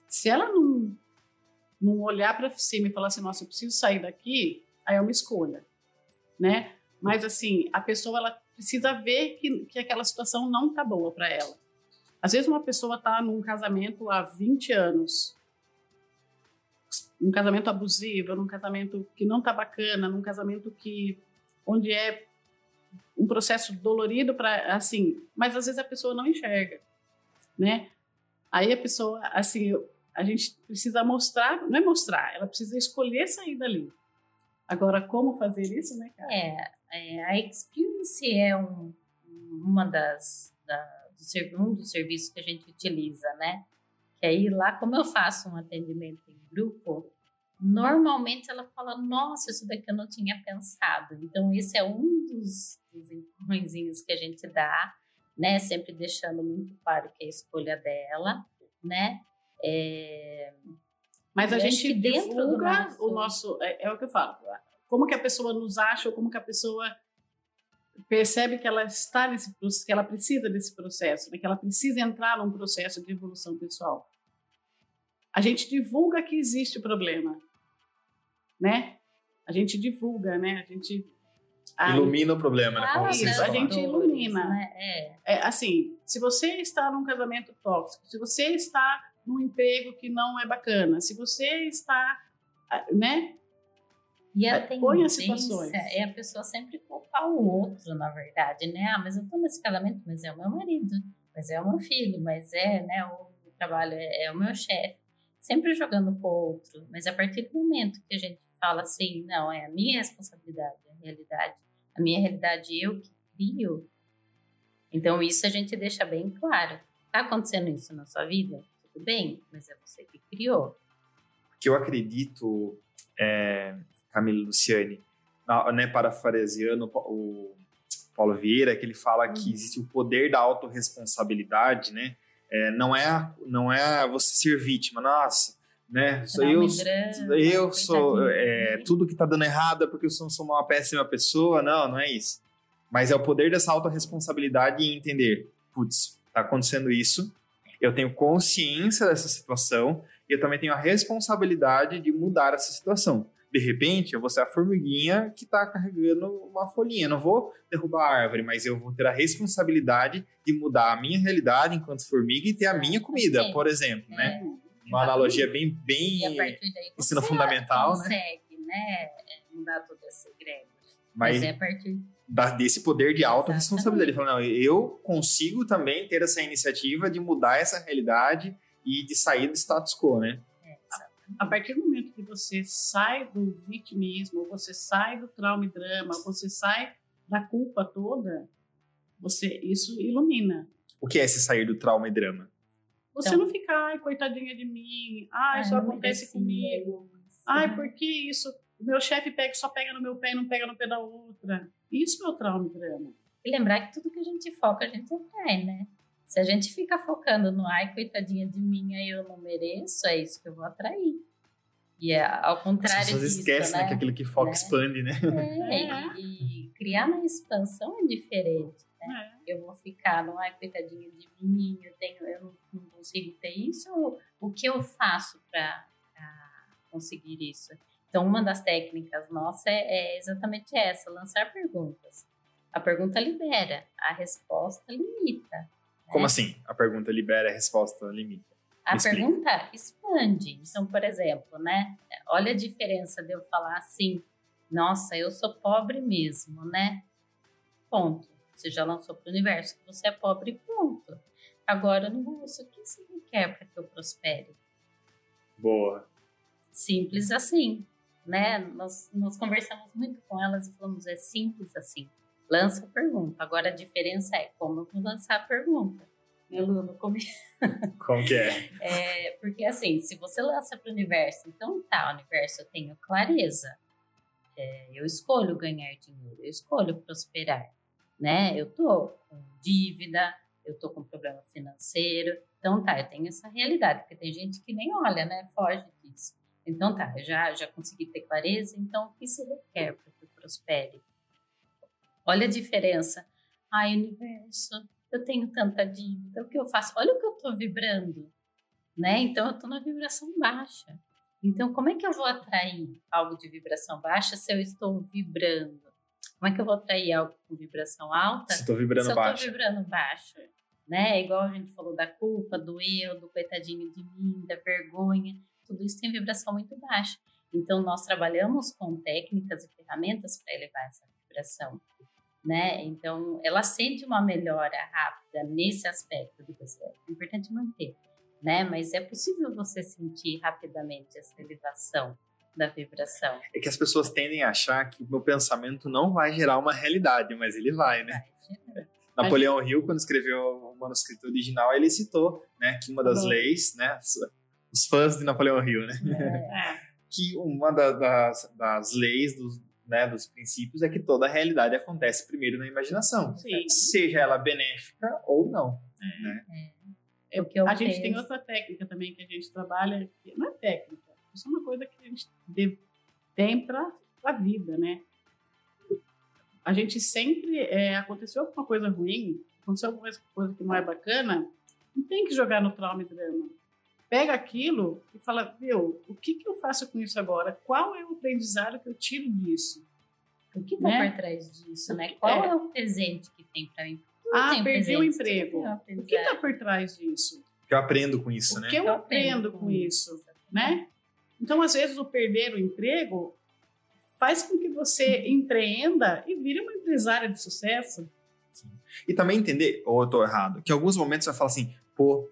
Se ela não, não olhar para cima e falar assim, nossa, eu preciso sair daqui, aí é uma escolha, né? Mas, assim, a pessoa, ela precisa ver que, que aquela situação não está boa para ela. Às vezes uma pessoa está num casamento há 20 anos, um casamento abusivo, num casamento que não está bacana, num casamento que onde é um processo dolorido para assim, mas às vezes a pessoa não enxerga, né? Aí a pessoa assim, a gente precisa mostrar, não é mostrar, ela precisa escolher sair dali. Agora, como fazer isso, né, cara? É, é a Experience é um, uma das, da, do, um dos serviços que a gente utiliza, né? Que aí lá, como eu faço um atendimento em grupo, normalmente ela fala, nossa, isso daqui eu não tinha pensado. Então, esse é um dos, dos empurrõezinhos que a gente dá, né? Sempre deixando muito claro que é a escolha dela, né? É, mas a gente divulga nosso... o nosso. É, é, o que eu falo. Como que a pessoa nos acha, ou como que a pessoa percebe que ela está nesse que ela precisa desse processo, né? que ela precisa entrar num processo de evolução pessoal. A gente divulga que existe o problema, né? A gente divulga, né? A gente ilumina o problema, né? Ah, isso, a gente ilumina. Né? É. é. assim, se você está num casamento tóxico, se você está num emprego que não é bacana, se você está, né? E a tendência é a pessoa sempre culpar o outro, na verdade, né? Ah, mas eu tô nesse casamento, mas é o meu marido, mas é o meu filho, mas é, né, o trabalho é, é o meu chefe. Sempre jogando pro outro, mas a partir do momento que a gente fala assim, não, é a minha responsabilidade, é a realidade, a minha realidade eu que crio. Então isso a gente deixa bem claro. Tá acontecendo isso na sua vida? Tudo bem, mas é você que criou. Que eu acredito, é, Camila Luciane, né, parafraseando o Paulo Vieira, que ele fala que uhum. existe o poder da autorresponsabilidade, né? É, não é não é você ser vítima, nossa, né? Sou eu, eu sou é, tudo que tá dando errado é porque eu sou, sou uma péssima pessoa, não, não é isso. Mas é o poder dessa autorresponsabilidade e entender, putz, tá acontecendo isso, eu tenho consciência dessa situação e eu também tenho a responsabilidade de mudar essa situação de repente, eu vou ser a formiguinha que está carregando uma folhinha. Eu não vou derrubar a árvore, mas eu vou ter a responsabilidade de mudar a minha realidade enquanto formiga e ter a minha comida, Sim. por exemplo, né? é. né? Uma analogia bem, bem ensino fundamental, consegue, né? consegue, né? Mudar todo esse grego. Mas, mas é a partir desse poder de autorresponsabilidade. Falando, não, eu consigo também ter essa iniciativa de mudar essa realidade e de sair do status quo, né? A partir do momento que você sai do vitimismo, você sai do trauma e drama, você sai da culpa toda, você isso ilumina. O que é esse sair do trauma e drama? Você então, não ficar, ai, coitadinha de mim, ai, isso acontece comigo, ai, por que isso? O meu chefe pega, só pega no meu pé e não pega no pé da outra. Isso é o trauma e drama. E lembrar que tudo que a gente foca, a gente atrai, né? Se a gente fica focando no ai, coitadinha de mim, aí eu não mereço, é isso que eu vou atrair. E é ao contrário As pessoas disso, esquecem né? que aquilo que foca né? expande, né? É, é. E, e, criar na expansão é diferente. Né? É. Eu vou ficar, não é coitadinha de mim, eu, tenho, eu não, consigo ter isso, o que eu faço para conseguir isso? Então, uma das técnicas nossas é, é exatamente essa, lançar perguntas. A pergunta libera, a resposta limita. Como né? assim? A pergunta libera, a resposta limita? A pergunta expande. Então, por exemplo, né? Olha a diferença de eu falar assim, nossa, eu sou pobre mesmo, né? Ponto. Você já lançou para o universo que você é pobre, ponto. Agora, no uso, o que você quer para que eu prospere? Boa. Simples assim, né? Nós, nós conversamos muito com elas e falamos, é simples assim. Lança a pergunta. Agora, a diferença é como eu vou lançar a pergunta né, Lu, no começo. Como que é? é? Porque assim, se você lança para o universo, então tá, universo, eu tenho clareza. É, eu escolho ganhar dinheiro, eu escolho prosperar, né? Eu tô com dívida, eu tô com problema financeiro, então tá, eu tenho essa realidade, porque tem gente que nem olha, né? Foge disso. Então tá, eu já, já consegui ter clareza, então o que se requer para que eu prospere? Olha a diferença. Ai, universo, eu tenho tanta dívida, o que eu faço? Olha o que eu estou vibrando, né? Então eu estou na vibração baixa. Então como é que eu vou atrair algo de vibração baixa se eu estou vibrando? Como é que eu vou atrair algo com vibração alta? Se estou vibrando se baixo. Eu estou vibrando baixo, né? Igual a gente falou da culpa, do eu, do coitadinho de mim, da vergonha, tudo isso tem vibração muito baixa. Então nós trabalhamos com técnicas e ferramentas para elevar essa vibração né? Então, ela sente uma melhora rápida nesse aspecto do você. É importante manter, né? Mas é possível você sentir rapidamente essa elevação da vibração. É que as pessoas tendem a achar que o meu pensamento não vai gerar uma realidade, mas ele vai, né? Vai Napoleão Hill, quando escreveu o manuscrito original, ele citou, né, que uma das leis, né, os fãs de Napoleão Hill, né, é. que uma da, das, das leis né, dos princípios é que toda a realidade acontece primeiro na imaginação, Sim. seja ela benéfica ou não. É. Né? É. é o que eu a penso. gente tem outra técnica também que a gente trabalha, que não é técnica, isso é uma coisa que a gente tem para a vida, né? a gente sempre é, aconteceu alguma coisa ruim, aconteceu alguma coisa que não é bacana, não tem que jogar no trauma e drama. Pega aquilo e fala, meu, o que, que eu faço com isso agora? Qual é o aprendizado que eu tiro disso? O que está né? por trás disso, né? Qual é, é o presente que tem para mim? ah, perdi o emprego. O que está por trás disso? O que eu aprendo com isso, o né? O que eu, eu aprendo, aprendo com isso, isso, né? Então, às vezes, o perder o emprego faz com que você empreenda e vire uma empresária de sucesso. Sim. E também entender, ou eu estou errado, que em alguns momentos você fala assim, pô,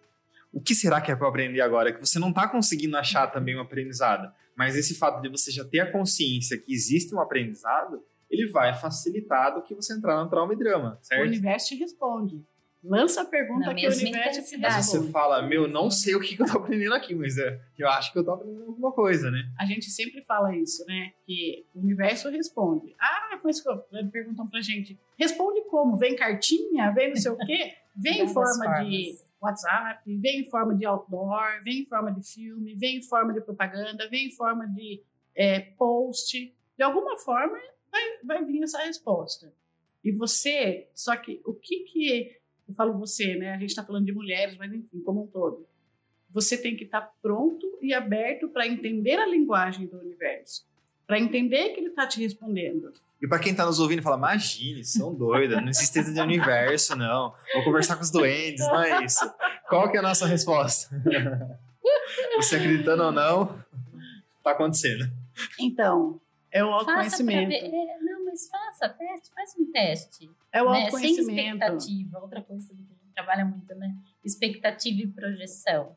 o que será que é para aprender agora? Que você não está conseguindo achar também um aprendizado. Mas esse fato de você já ter a consciência que existe um aprendizado, ele vai facilitar do que você entrar no trauma e drama, certo? O universo te responde. Lança a pergunta Na que o universo te dá. Você fala, meu, não sei o que, eu tô aprendendo aqui, mas é, eu acho que eu tô aprendendo alguma coisa, né? A gente sempre fala isso, né? Que o universo responde. Ah, pois perguntam pra gente, responde como? Vem cartinha? Vem não sei o quê? Vem em forma formas. de WhatsApp, vem em forma de outdoor, vem em forma de filme, vem em forma de propaganda, vem em forma de é, post. De alguma forma vai, vai vir essa resposta. E você, só que o que que eu falo você, né? A gente está falando de mulheres, mas enfim, como um todo. Você tem que estar tá pronto e aberto para entender a linguagem do universo, para entender que ele está te respondendo. E para quem está nos ouvindo, fala: imagine, são doidas, não existe de universo, não. Vou conversar com os doentes, não é isso. Qual que é a nossa resposta? Você acreditando ou não, está acontecendo. Então, é o autoconhecimento. É, não, mas faça teste, faz um teste. É o né? autoconhecimento. Sem expectativa. Outra coisa que a gente trabalha muito, né? Expectativa e projeção.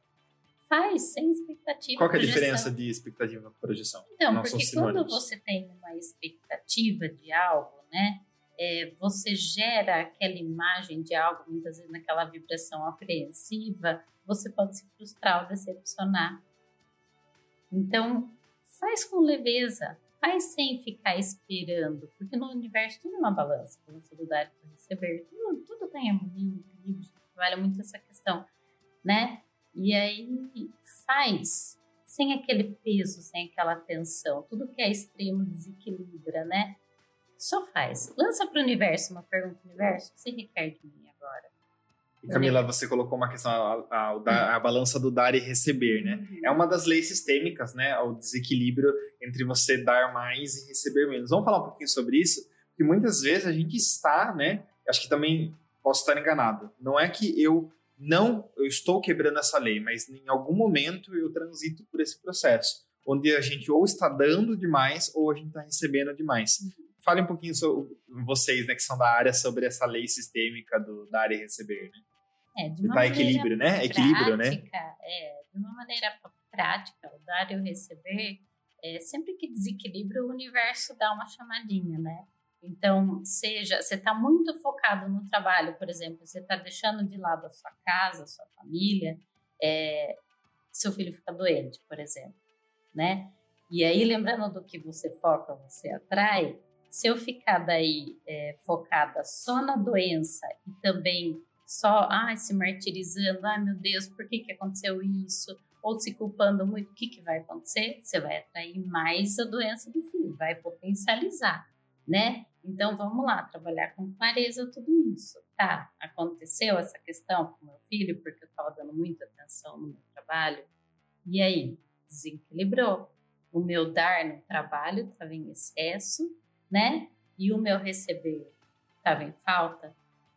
Faz sem expectativa. Qual é a diferença de expectativa e projeção? Então, não porque quando você tem uma expectativa de algo, né? É, você gera aquela imagem de algo, muitas vezes naquela vibração apreensiva, você pode se frustrar ou decepcionar. Então, faz com leveza, faz sem ficar esperando, porque no universo tudo é uma balança, balança dar e receber, tudo, tudo tem harmonia, equilíbrio, trabalha muito essa questão, né? E aí faz sem aquele peso, sem aquela tensão, tudo que é extremo desequilibra, né? Só faz. Lança para o universo uma pergunta, universo, o que você requer de mim agora? E Camila, você colocou uma questão, a, a, a, balança do dar e receber, né? Uhum. É uma das leis sistêmicas, né? O desequilíbrio entre você dar mais e receber menos. Vamos falar um pouquinho sobre isso? Porque muitas vezes a gente está, né? Acho que também posso estar enganado. Não é que eu não, eu estou quebrando essa lei, mas em algum momento eu transito por esse processo, onde a gente ou está dando demais ou a gente está recebendo demais. Uhum. Fale um pouquinho sobre vocês, né, que são da área, sobre essa lei sistêmica do dar e receber, né? É, de uma tá equilíbrio, né? Prática, equilíbrio, né? É, de uma maneira prática, o dar e o receber, é, sempre que desequilibra, o universo dá uma chamadinha, né? Então, seja, você está muito focado no trabalho, por exemplo, você está deixando de lado a sua casa, a sua família, é, seu filho fica doente, por exemplo, né? E aí, lembrando do que você foca, você atrai, se eu ficar daí é, focada só na doença e também só ai, se martirizando, ai meu Deus, por que, que aconteceu isso? Ou se culpando muito, o que, que vai acontecer? Você vai atrair mais a doença do filho, vai potencializar, né? Então vamos lá, trabalhar com clareza tudo isso. Tá, aconteceu essa questão com meu filho, porque eu estava dando muita atenção no meu trabalho. E aí, desequilibrou. O meu dar no trabalho estava em excesso, né? E o meu receber estava em falta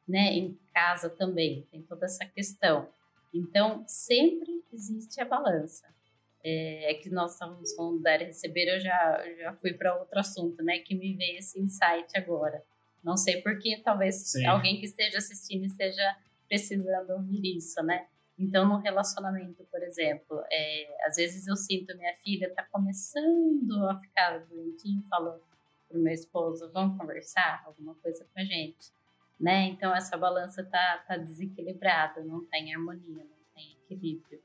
né? Em casa também tem toda essa questão. Então, sempre existe a balança. É, é que nós estávamos falando dar e receber, eu já, já fui para outro assunto, né? Que me veio esse insight agora. Não sei porque, talvez Sim. alguém que esteja assistindo esteja precisando ouvir isso, né? Então, no relacionamento, por exemplo, é, às vezes eu sinto minha filha está começando a ficar doentinha, falou para meu esposo, vamos conversar alguma coisa com a gente né? Então essa balança tá, tá desequilibrada, não tem harmonia, não tem equilíbrio,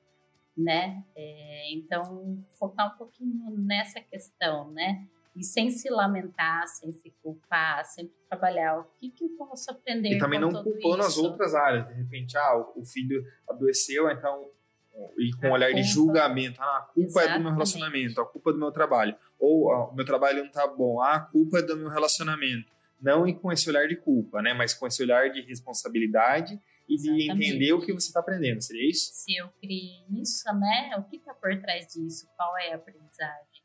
né? É, então focar um pouquinho nessa questão, né? E sem se lamentar, sem se culpar, sempre trabalhar o que, que eu posso aprender. E também não culpando as outras áreas. De repente, ah, o filho adoeceu, então e com um olhar de julgamento. Ah, a culpa Exatamente. é do meu relacionamento, a culpa é do meu trabalho. Ou ah, o meu trabalho não tá bom, ah, a culpa é do meu relacionamento não com esse olhar de culpa, né? Mas com esse olhar de responsabilidade e Exatamente. de entender o que você está aprendendo, seria isso? Se eu criei isso, né? O que está por trás disso? Qual é a aprendizagem?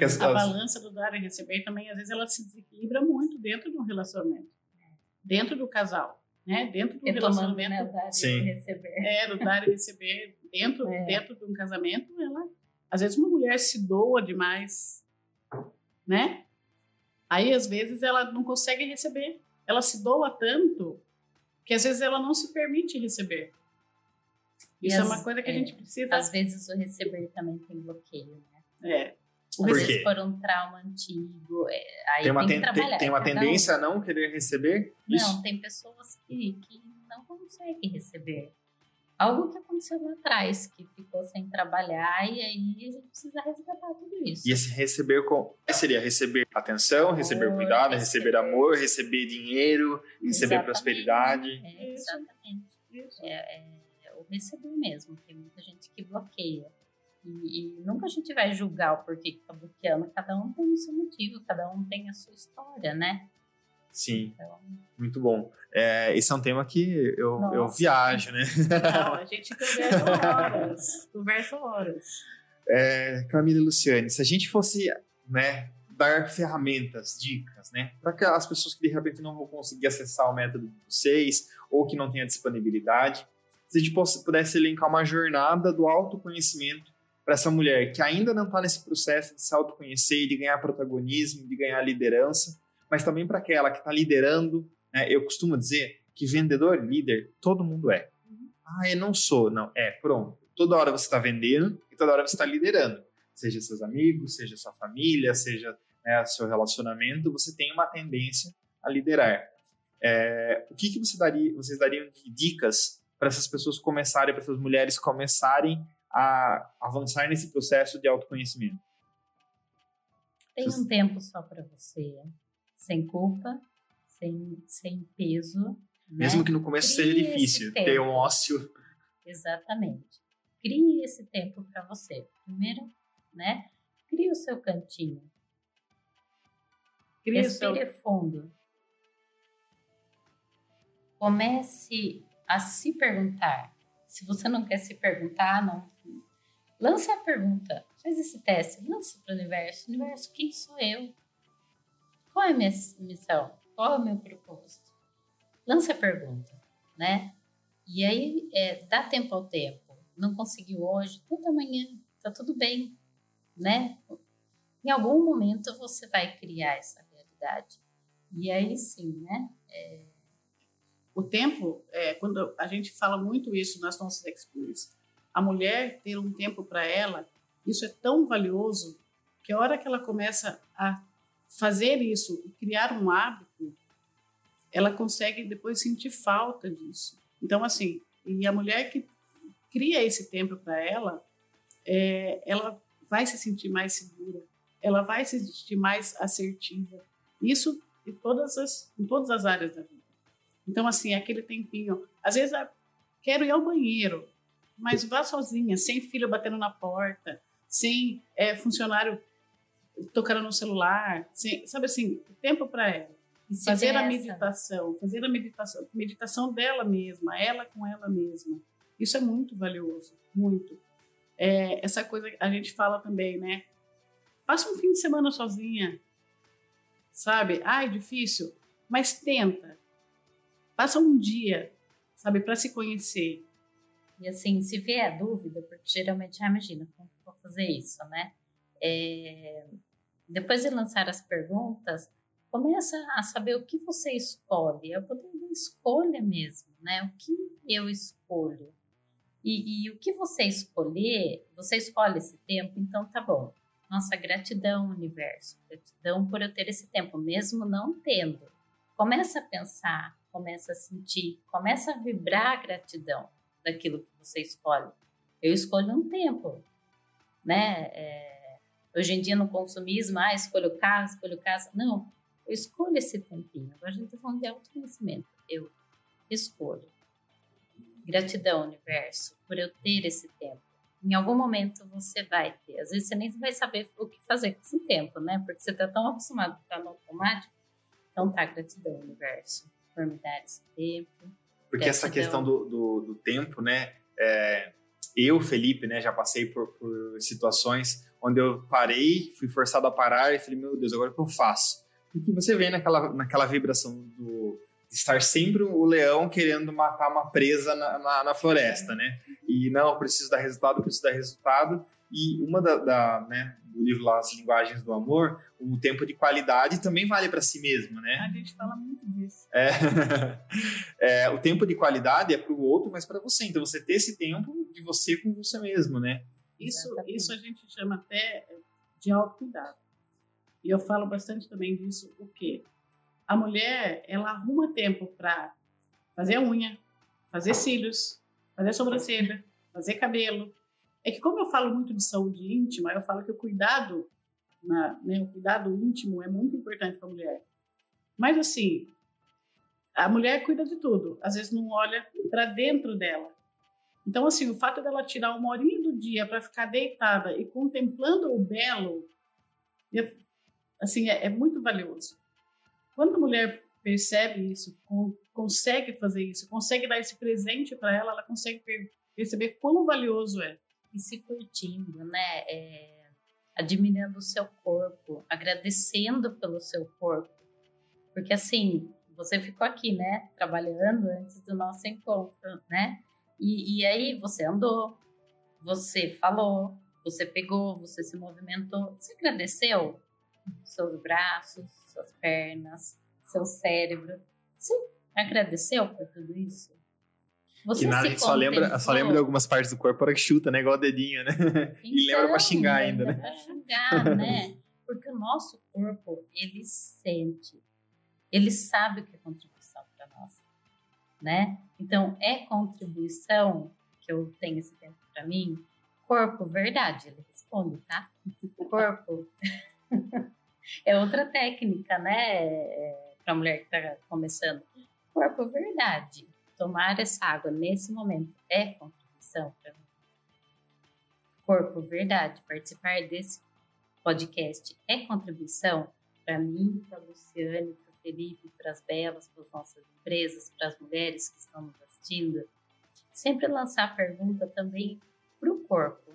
As, a balança do dar e receber também, às vezes, ela se desequilibra muito dentro de um relacionamento, dentro do casal, né? Dentro do relacionamento. Né, o dar Sim. e receber. É, o dar e receber dentro, é. dentro de um casamento, ela, às vezes, uma mulher se doa demais, né? Aí, às vezes, ela não consegue receber. Ela se doa tanto que, às vezes, ela não se permite receber. Isso é uma coisa que é, a gente precisa. Às vezes, o receber também tem bloqueio, né? É. Às vezes, por um trauma antigo. É, aí tem uma, tem, tem, tem uma tendência um. a não querer receber? Não, Isso. tem pessoas que, que não conseguem receber algo que aconteceu lá atrás, que ficou sem trabalhar, e aí a gente precisa resgatar tudo isso. E esse receber com. seria receber atenção, receber amor, cuidado, receber, receber amor, receber dinheiro, receber exatamente. prosperidade. É, exatamente. Isso. É, é, o receber mesmo. Tem muita gente que bloqueia. E, e, nunca a gente vai julgar o porquê que tá bloqueando. Cada um tem o seu motivo, cada um tem a sua história, né? Sim, então... muito bom. É, esse é um tema que eu, eu viajo, né? Não, a gente conversa horas. conversa horas. É, Camila e Luciane, se a gente fosse né, dar ferramentas, dicas, né, para aquelas pessoas que de repente não vão conseguir acessar o método de vocês ou que não têm a disponibilidade, se a gente pudesse elencar uma jornada do autoconhecimento para essa mulher que ainda não está nesse processo de se autoconhecer, de ganhar protagonismo, de ganhar liderança, mas também para aquela que está liderando. Né? Eu costumo dizer que vendedor, líder, todo mundo é. Ah, eu não sou. Não, é, pronto. Toda hora você está vendendo e toda hora você está liderando. Seja seus amigos, seja sua família, seja né, seu relacionamento, você tem uma tendência a liderar. É, o que, que você daria, vocês dariam de dicas para essas pessoas começarem, para essas mulheres começarem a avançar nesse processo de autoconhecimento? Tem um tempo só para você sem culpa, sem, sem peso. Né? Mesmo né? que no começo Crie seja difícil ter um ócio. Exatamente. Crie esse tempo para você. Primeiro, né? Crie o seu cantinho. Crie Respire seu... fundo. Comece a se perguntar. Se você não quer se perguntar, não. Lance a pergunta. Faz esse teste. Lance para o universo. Universo, quem sou eu? Qual é a minha missão? Qual é o meu propósito? Lance a pergunta, né? E aí, é, dá tempo ao tempo. Não conseguiu hoje, tenta amanhã, tá tudo bem, né? Em algum momento você vai criar essa realidade. E aí sim, né? É... O tempo, é, quando a gente fala muito isso nas nossas experiências, a mulher ter um tempo para ela, isso é tão valioso que a hora que ela começa a fazer isso criar um hábito, ela consegue depois sentir falta disso. Então, assim, e a mulher que cria esse tempo para ela, é, ela vai se sentir mais segura, ela vai se sentir mais assertiva. Isso em todas as, em todas as áreas da vida. Então, assim, aquele tempinho. Às vezes, ah, quero ir ao banheiro, mas vá sozinha, sem filho batendo na porta, sem é, funcionário tocando no celular, assim, sabe assim, tempo para ela. fazer a meditação, fazer a meditação, meditação dela mesma, ela com ela mesma. Isso é muito valioso, muito. É, essa coisa a gente fala também, né? Passa um fim de semana sozinha, sabe? Ai, difícil, mas tenta. Passa um dia, sabe, para se conhecer. E assim, se vier dúvida, porque geralmente, ah, imagina, como vou fazer isso, né? É, depois de lançar as perguntas, começa a saber o que você escolhe, é o poder da escolha mesmo, né? O que eu escolho. E, e, o que você escolher, você escolhe esse tempo, então tá bom. Nossa, gratidão, universo. Gratidão por eu ter esse tempo, mesmo não tendo. Começa a pensar, começa a sentir, começa a vibrar a gratidão daquilo que você escolhe. Eu escolho um tempo, né? É, Hoje em dia, no consumismo, ah, escolho casa, escolho casa. Não, eu escolho esse tempinho. Agora a gente está falando de autoconhecimento. Eu escolho. Gratidão, universo, por eu ter esse tempo. Em algum momento você vai ter. Às vezes você nem vai saber o que fazer com esse tempo, né? Porque você está tão acostumado a estar no automático. Então tá, gratidão, universo, por me dar esse tempo. Porque gratidão. essa questão do, do, do tempo, né? É, eu, Felipe, né, já passei por, por, situações onde eu parei, fui forçado a parar e falei, meu Deus, agora o que eu faço? Porque você vem naquela, naquela vibração do estar sempre o leão querendo matar uma presa na, na, na floresta, né? E não, preciso dar resultado, preciso dar resultado. E uma da, da né, do livro lá, As Linguagens do Amor, o tempo de qualidade também vale para si mesmo, né? A gente fala muito disso. É, é o tempo de qualidade é para o outro, mas para você. Então, você ter esse tempo de você com você mesmo, né? Isso, isso a gente chama até de autocuidado. E eu falo bastante também disso, o quê? A mulher, ela arruma tempo para fazer unha, fazer cílios, fazer sobrancelha, fazer cabelo, é que como eu falo muito de saúde íntima, eu falo que o cuidado, na, né, o cuidado íntimo é muito importante para a mulher. Mas assim, a mulher cuida de tudo, às vezes não olha para dentro dela. Então assim, o fato dela tirar uma horinha do dia para ficar deitada e contemplando o belo, assim, é, é muito valioso. Quando a mulher percebe isso, consegue fazer isso, consegue dar esse presente para ela, ela consegue perceber quão valioso é e se curtindo, né? É, admirando o seu corpo, agradecendo pelo seu corpo. Porque assim, você ficou aqui, né? Trabalhando antes do nosso encontro, né? E, e aí você andou, você falou, você pegou, você se movimentou. Você agradeceu seus braços, suas pernas, seu cérebro. Você agradeceu por tudo isso? Você que nada, só lembra, só lembra de algumas partes do corpo, para que chuta, né? Igual o dedinho, né? Então, e lembra pra xingar ainda, né? Pra xingar, né? Porque o nosso corpo, ele sente, ele sabe o que é contribuição para nós, né? Então, é contribuição que eu tenho esse tempo para mim? Corpo, verdade, ele responde, tá? Corpo é outra técnica, né? Para mulher que está começando. Corpo, verdade tomar essa água nesse momento é contribuição para mim? Corpo, verdade, participar desse podcast é contribuição para mim, para Luciane, Felipe, para as belas, para as nossas empresas, para as mulheres que estão nos assistindo. Sempre lançar a pergunta também para o corpo.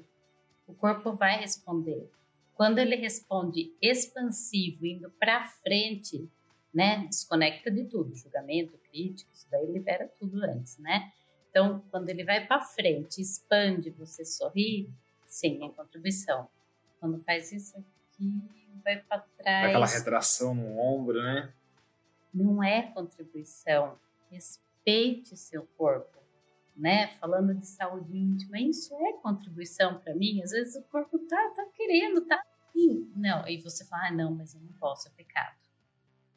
O corpo vai responder. Quando ele responde expansivo, indo para frente, né? Desconecta de tudo, julgamento, crítica, isso daí libera tudo antes, né? Então, quando ele vai para frente, expande, você sorri, sim, é contribuição. Quando faz isso aqui, vai para trás. Aquela retração no ombro, né? Não é contribuição. Respeite seu corpo, né? Falando de saúde íntima, isso é contribuição para mim. Às vezes o corpo tá, tá querendo, tá. Não, e você fala, ah, não, mas eu não posso, é pecado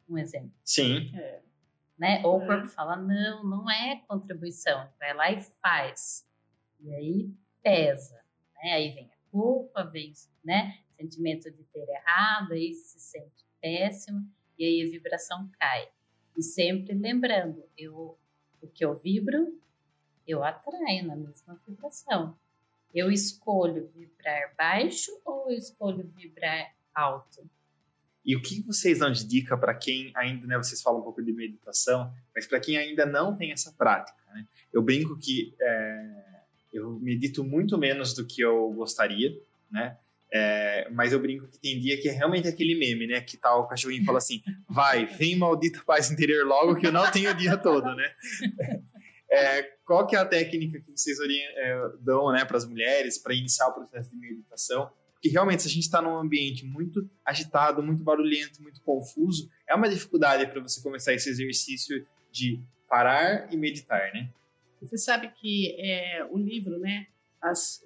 um exemplo. Sim. É. Né? Ou o corpo fala, não, não é contribuição, vai lá e faz. E aí pesa, né? Aí vem a culpa, vem né? sentimento de ter errado, aí se sente péssimo, e aí a vibração cai. E sempre lembrando, eu, o que eu vibro, eu atraio na mesma vibração. Eu escolho vibrar baixo ou eu escolho vibrar alto? E o que vocês dão de dica para quem ainda, né, vocês falam um pouco de meditação, mas para quem ainda não tem essa prática? Né? Eu brinco que é, eu medito muito menos do que eu gostaria, né? É, mas eu brinco que tem dia que é realmente aquele meme, né? Que tal tá o cachorrinho fala assim: vai, vem maldita paz interior logo que eu não tenho o dia todo, né? É, qual que é a técnica que vocês é, dão né, para as mulheres para iniciar o processo de meditação? Porque realmente, se a gente está num ambiente muito agitado, muito barulhento, muito confuso, é uma dificuldade para você começar esse exercício de parar e meditar, né? Você sabe que é, o livro, né? As,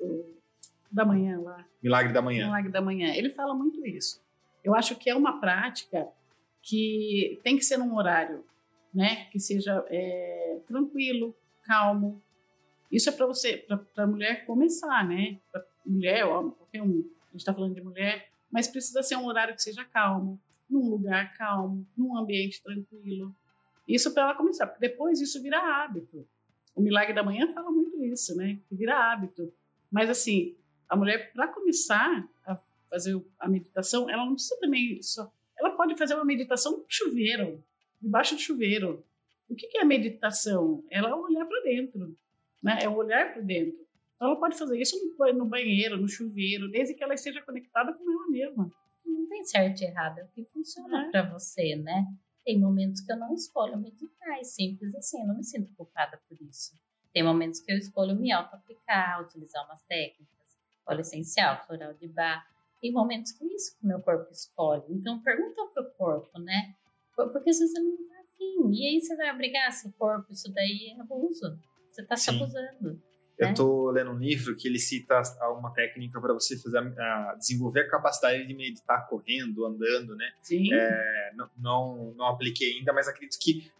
da manhã lá. Milagre da Manhã. Milagre da Manhã. Ele fala muito isso. Eu acho que é uma prática que tem que ser num horário, né? Que seja é, tranquilo, calmo. Isso é para você, para a mulher começar, né? Para mulher, homem, qualquer um a gente está falando de mulher, mas precisa ser um horário que seja calmo, num lugar calmo, num ambiente tranquilo. Isso para ela começar, porque depois isso vira hábito. O Milagre da Manhã fala muito isso, né? Que vira hábito. Mas assim, a mulher para começar a fazer a meditação, ela não precisa também só, ela pode fazer uma meditação no chuveiro, debaixo do chuveiro. O que é meditação? Ela é olhar para dentro, né? É olhar para dentro. Então, ela pode fazer isso no banheiro, no chuveiro, desde que ela esteja conectada com ela mesma. Não tem certo e errado, é o que funciona é. para você, né? Tem momentos que eu não escolho meditar, é simples assim, eu não me sinto culpada por isso. Tem momentos que eu escolho me auto-aplicar, utilizar umas técnicas, óleo essencial, floral de bar. Tem momentos que é isso que o meu corpo escolhe. Então, pergunta pro corpo, né? Porque às vezes não tá afim. E aí você vai obrigar seu corpo, isso daí é abuso. Você tá se abusando. Eu estou né? lendo um livro que ele cita uma técnica para você fazer a, desenvolver a capacidade de meditar correndo, andando, né? Sim. É, não, não, não, apliquei ainda, mas acredito que,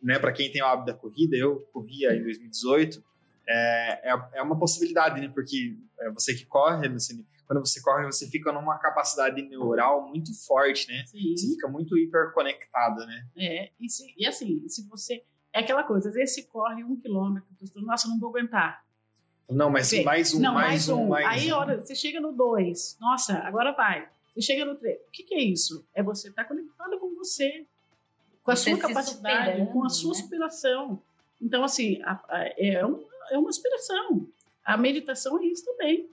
né, para quem tem o hábito da corrida, eu corria em 2018, é, é, é uma possibilidade, né? Porque é você que corre, assim, quando você corre, você fica numa capacidade neural muito forte, né? Sim. Você fica muito hiperconectado, né? É, e, se, e assim, se você. É aquela coisa, às vezes você corre um quilômetro, nossa, não vou aguentar. Não, mas Vê. mais um, não, mais, um, mais Aí, um. hora, você chega no 2, nossa, agora vai. Você chega no 3. O que, que, é isso? É você estar tá conectado com você, com a você sua capacidade, com a sua né? inspiração. Então, assim, a, a, é, um, é uma inspiração. A meditação é isso também.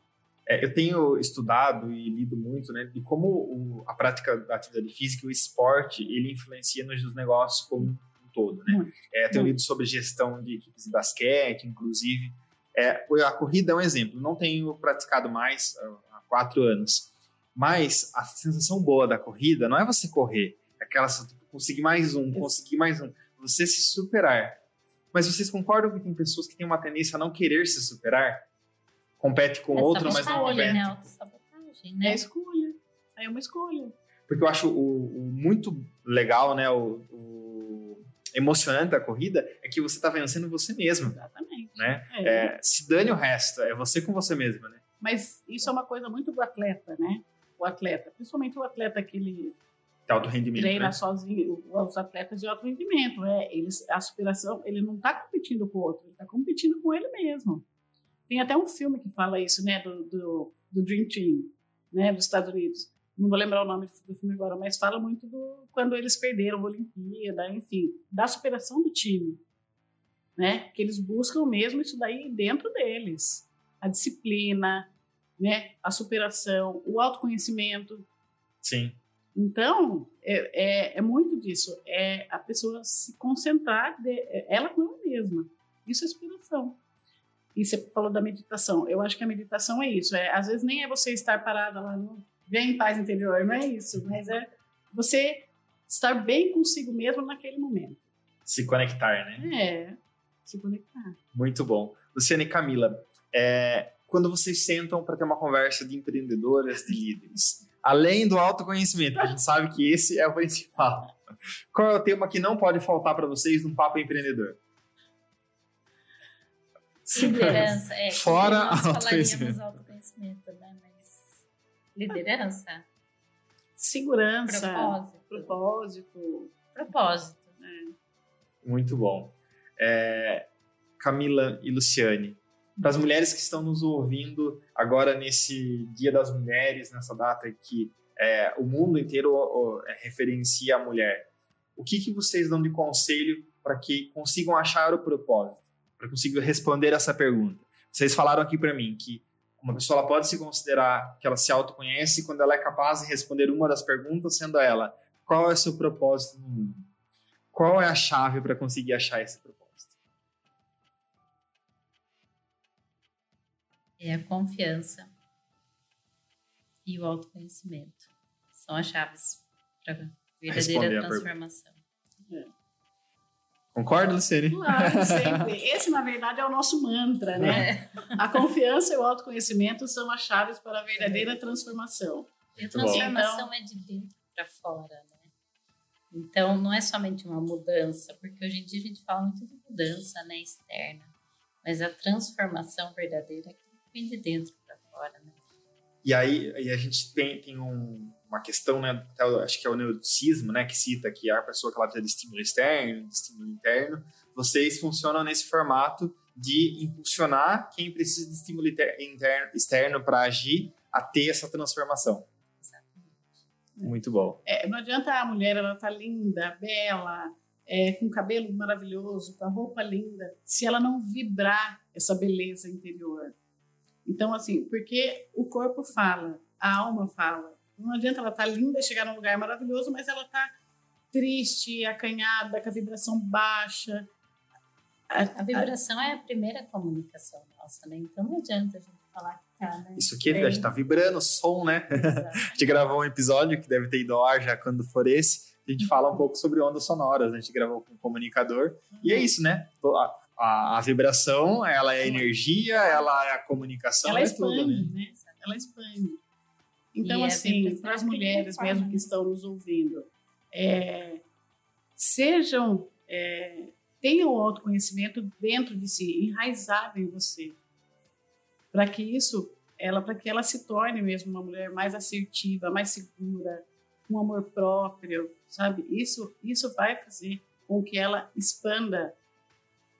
É, eu tenho estudado e lido muito, né, de como o, a prática da atividade física, o esporte, ele influencia nos negócios como um todo, né? É, tenho lido sobre gestão de equipes de basquete, inclusive, é, a corrida é um exemplo. Não tenho praticado mais há quatro anos. Mas a sensação boa da corrida não é você correr, é aquela tipo, conseguir mais um, conseguir mais um, você se superar. Mas vocês concordam que tem pessoas que têm uma tendência a não querer se superar? Compete com é outro, mas não compete. Né? né? É escolha. É uma escolha. Porque eu acho o, o muito legal, né? O, o emocionante da corrida é que você está vencendo você mesmo. Exatamente. Né? É. É, se dane o resto, é você com você mesmo, né? Mas isso é uma coisa muito do atleta, né? O atleta, principalmente o atleta que ele de alto rendimento, treina né? sozinho, os atletas de alto rendimento, é, eles, a aspiração, ele não está competindo com o outro, ele está competindo com ele mesmo. Tem até um filme que fala isso, né, do, do, do Dream Team, né, dos Estados Unidos não vou lembrar o nome do filme agora, mas fala muito do quando eles perderam a Olimpíada, enfim, da superação do time, né? Que eles buscam mesmo isso daí dentro deles, a disciplina, né? A superação, o autoconhecimento. Sim. Então é, é, é muito disso, é a pessoa se concentrar, de, ela com ela mesma. Isso é inspiração. E você falou da meditação. Eu acho que a meditação é isso. É, às vezes nem é você estar parada lá no Vem em paz interior, não é isso, mas é você estar bem consigo mesmo naquele momento. Se conectar, né? É, se conectar. Muito bom. Luciane e Camila, é, quando vocês sentam para ter uma conversa de empreendedoras, de líderes, além do autoconhecimento, que a gente sabe que esse é o principal, qual é o tema que não pode faltar para vocês num papo empreendedor? Liderança, é. Fora autoconhecimento. autoconhecimento, né? Liderança? Segurança. Propósito. Propósito. Propósito. É. Muito bom. É, Camila e Luciane, para as mulheres que estão nos ouvindo agora nesse Dia das Mulheres, nessa data que é, o mundo inteiro ó, é, referencia a mulher, o que, que vocês dão de conselho para que consigam achar o propósito, para conseguir responder essa pergunta? Vocês falaram aqui para mim que uma pessoa ela pode se considerar que ela se autoconhece quando ela é capaz de responder uma das perguntas, sendo ela: qual é o seu propósito no mundo? Qual é a chave para conseguir achar esse propósito? É a confiança e o autoconhecimento. São as chaves para a verdadeira transformação. É. Concorda, Luciene? Claro, sempre. Esse, na verdade, é o nosso mantra, né? É. A confiança e o autoconhecimento são as chaves para a verdadeira transformação. E a transformação então, é de dentro para fora, né? Então, não é somente uma mudança, porque hoje em dia a gente fala muito de mudança né, externa, mas a transformação verdadeira é vem de dentro para fora, né? E aí, aí a gente tem, tem um, uma questão, né, acho que é o neuroticismo, né, que cita que a pessoa que ela precisa de estímulo externo, de estímulo interno, vocês funcionam nesse formato de impulsionar quem precisa de estímulo interno, externo para agir a ter essa transformação. Exatamente. Muito bom. É, não adianta a mulher, ela tá linda, bela, é, com cabelo maravilhoso, com a roupa linda, se ela não vibrar essa beleza interior. Então, assim, porque o corpo fala, a alma fala. Não adianta ela estar tá linda, chegar num lugar maravilhoso, mas ela está triste, acanhada, com a vibração baixa. A, a vibração a, é a primeira comunicação nossa, né? Então não adianta a gente falar que tá, né? Isso aqui, é, a gente tá vibrando, som, né? a gente gravou um episódio que deve ter ido ao ar já quando for esse. A gente fala um pouco sobre ondas sonoras. A gente gravou com um comunicador. Uhum. E é isso, né? A, a, a, vibração, ela é a energia, ela é a comunicação, ela é expande, tudo, né? né? Ela expande. Então, e assim, para as mulheres mesmo que estão nos ouvindo, é, sejam, é, tenham o autoconhecimento dentro de si, enraizado em você, para que isso, ela, para que ela se torne mesmo uma mulher mais assertiva, mais segura, com amor próprio, sabe? Isso, isso vai fazer com que ela expanda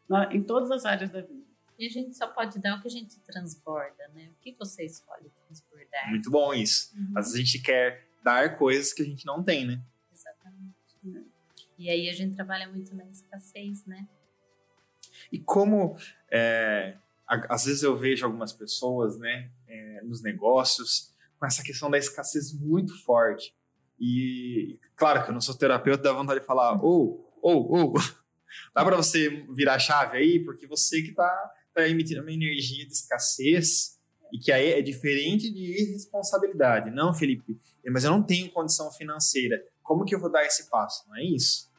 na, em todas as áreas da vida. E a gente só pode dar o que a gente transborda, né? O que você escolhe transbordar? Muito bom isso. Uhum. Às vezes a gente quer dar coisas que a gente não tem, né? Exatamente. E aí a gente trabalha muito na escassez, né? E como é, às vezes eu vejo algumas pessoas, né, é, nos negócios com essa questão da escassez muito forte. E claro que eu não sou terapeuta, dá vontade de falar, ou, ou, ou, dá para você virar a chave aí, porque você que está tá emitindo uma energia de escassez e que aí é diferente de irresponsabilidade. Não, Felipe, mas eu não tenho condição financeira. Como que eu vou dar esse passo? Não é isso.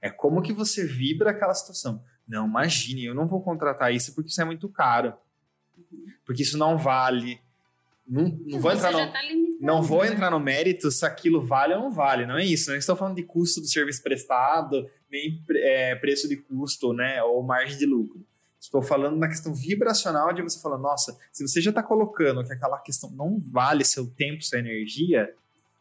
É como que você vibra aquela situação. Não, imagine, eu não vou contratar isso porque isso é muito caro. Porque isso não vale. Não, não vou entrar no, tá não vou né? entrar no mérito se aquilo vale ou não vale. Não é isso. Não estou falando de custo do serviço prestado, nem é, preço de custo, né? Ou margem de lucro. Estou falando na questão vibracional de você falar, nossa, se você já está colocando que aquela questão não vale seu tempo, sua energia,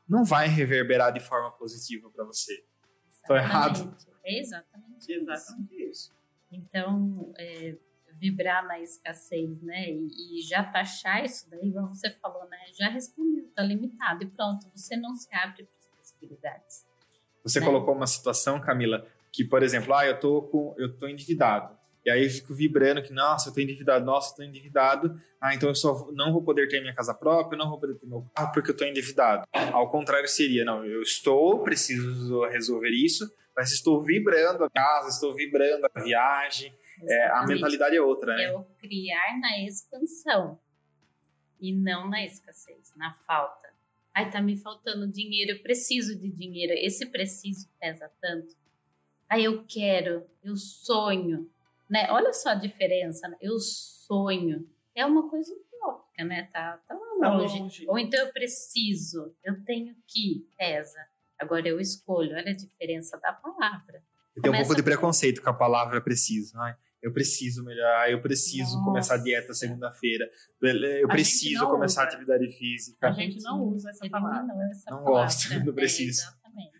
não vai reverberar de forma positiva para você. Estou errado? É exatamente, exatamente isso. Então, é, vibrar na escassez, né? E, e, já taxar isso daí, como você falou, né? Já respondeu, tá limitado e pronto, você não se abre para as possibilidades. Você né? colocou uma situação, Camila, que, por exemplo, ah, eu tô com, eu tô endividado. E aí eu fico vibrando que, nossa, eu tô endividado, nossa, eu tô endividado. Ah, então eu só não vou poder ter minha casa própria, não vou poder ter meu carro porque eu tô endividado. Ao contrário seria, não, eu estou, preciso resolver isso, mas estou vibrando a casa, estou vibrando a viagem. É, a mentalidade é outra, né? É o criar na expansão e não na escassez, na falta. Ai, tá me faltando dinheiro, eu preciso de dinheiro. Esse preciso pesa tanto. Ai, eu quero, eu sonho né? Olha só a diferença, né? eu sonho, é uma coisa utópica, né? Tá, tá, tá longe. longe. Ou então eu preciso, eu tenho que, pesa. Agora eu escolho, olha a diferença da palavra. Eu tenho um pouco de preconceito com a palavra preciso. Ai, eu preciso melhorar, eu preciso Nossa. começar a dieta segunda-feira, eu preciso começar a atividade física. A gente não usa essa palavra. Não, essa não palavra. gosto, não preciso. É, exatamente.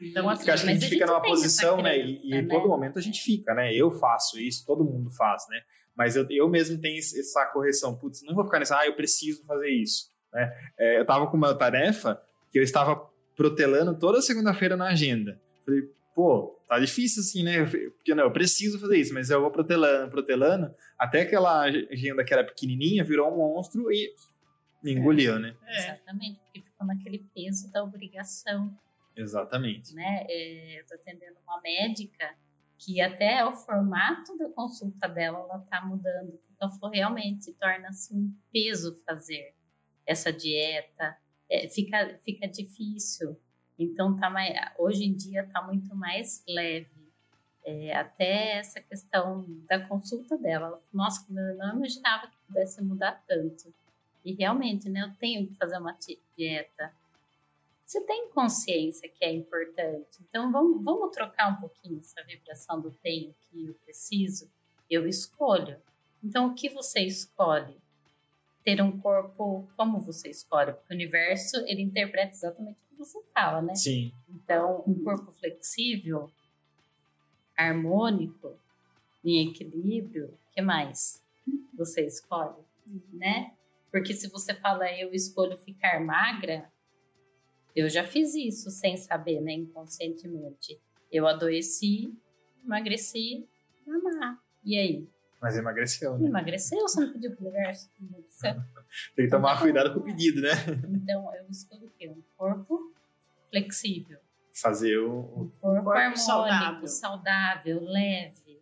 Então, assim, Porque acho que a gente fica numa posição, né? E, e em né? todo momento a gente fica, né? Eu faço isso, todo mundo faz, né? Mas eu, eu mesmo tenho essa correção. Putz, não vou ficar nessa, ah, eu preciso fazer isso. Né? É, eu tava com uma tarefa que eu estava protelando toda segunda-feira na agenda. Falei, pô, tá difícil assim, né? Porque não, eu preciso fazer isso, mas eu vou protelando, protelando, até aquela agenda que era pequenininha virou um monstro e me engoliu, é, né? É. Exatamente, porque ficou naquele peso da obrigação Exatamente. Né? É, eu estou atendendo uma médica que até o formato da consulta dela ela está mudando. Então, realmente torna-se um peso fazer essa dieta. É, fica, fica difícil. Então, tá mais, hoje em dia está muito mais leve. É, até essa questão da consulta dela. Ela, Nossa, eu não imaginava que pudesse mudar tanto. E realmente, né, eu tenho que fazer uma dieta você tem consciência que é importante. Então, vamos, vamos trocar um pouquinho essa vibração do tenho, que eu preciso, eu escolho. Então, o que você escolhe? Ter um corpo como você escolhe, porque o universo ele interpreta exatamente você fala, né? Sim. Então, um corpo flexível, harmônico, em equilíbrio, o que mais você escolhe, né? Porque se você fala eu escolho ficar magra, eu já fiz isso sem saber, né, inconscientemente. Eu adoeci, emagreci, amar. E aí? Mas emagreceu, né? Emagreceu, você não pediu pro universo? Tem que tomar cuidado com o pedido, né? Então, eu escolho o quê? Um corpo flexível. Fazer o. Um corpo, corpo harmônico, saudável. saudável. leve.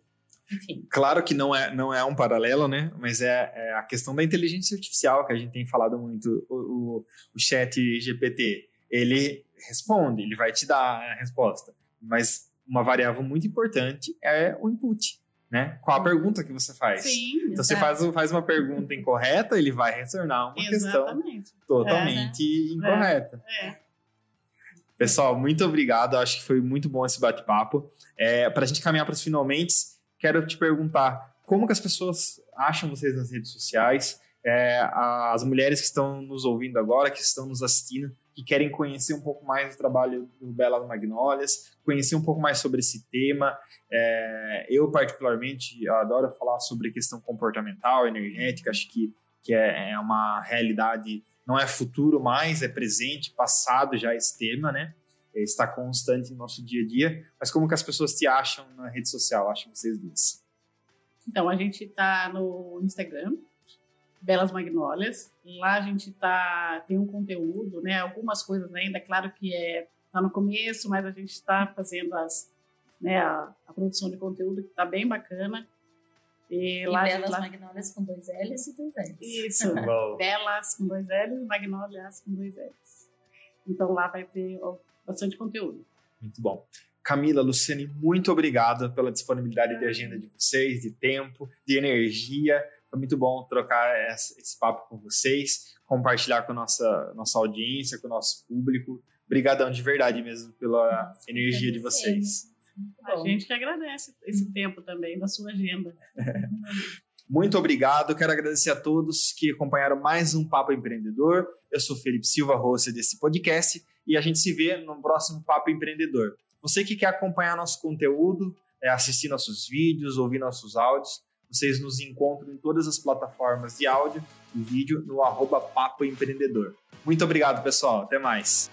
Enfim. Claro que não é, não é um paralelo, né? Mas é, é a questão da inteligência artificial que a gente tem falado muito. O, o, o chat GPT, ele responde, ele vai te dar a resposta. Mas uma variável muito importante é o input, né? Qual a pergunta que você faz? Sim, Então, você Exato. faz, faz uma pergunta incorreta, ele vai retornar uma questão exatamente. totalmente incorreta. É. Pessoal, muito obrigado. Acho que foi muito bom esse bate-papo. É, para a gente caminhar para os finalmente, quero te perguntar como que as pessoas acham vocês nas redes sociais, é, as mulheres que estão nos ouvindo agora, que estão nos assistindo, que querem conhecer um pouco mais do trabalho do Belas Magnólias, conhecer um pouco mais sobre esse tema. É, eu, particularmente, adoro falar sobre questão comportamental, energética, acho que, que é, é uma realidade, não é futuro mais, é presente, passado já esse tema, né? É, está constante no nosso dia a dia. Mas como que as pessoas te acham na rede social? Acham vocês duas? Então, a gente está no Instagram, Belas Magnólias. Lá a gente tá, tem um conteúdo, né? Algumas coisas ainda, claro que é tá no começo, mas a gente está fazendo as, né, a, a produção de conteúdo que está bem bacana. E, E lá, belas lá- magnólias com dois L's e dois L's. Isso. Belas com dois L's, Magnólias com dois L's. Então lá vai ter ó, bastante conteúdo. Muito bom. Camila, Luciane, muito obrigado pela disponibilidade de agenda de vocês, de tempo, de energia. Foi muito bom trocar essa- esse papo com vocês, compartilhar com a nossa, nossa audiência, com o nosso público. Obrigadão de verdade mesmo pela Nossa, energia de vocês. A gente que agradece esse tempo também da sua agenda. Muito obrigado. Quero agradecer a todos que acompanharam mais um Papo Empreendedor. Eu sou Felipe Silva, host desse podcast, e a gente se vê no próximo Papo Empreendedor. Você que quer acompanhar nosso conteúdo, é, assistir nossos vídeos, ouvir nossos áudios, vocês nos encontram em todas as plataformas de áudio e vídeo no arroba Papo Empreendedor. Muito obrigado, pessoal. Até mais.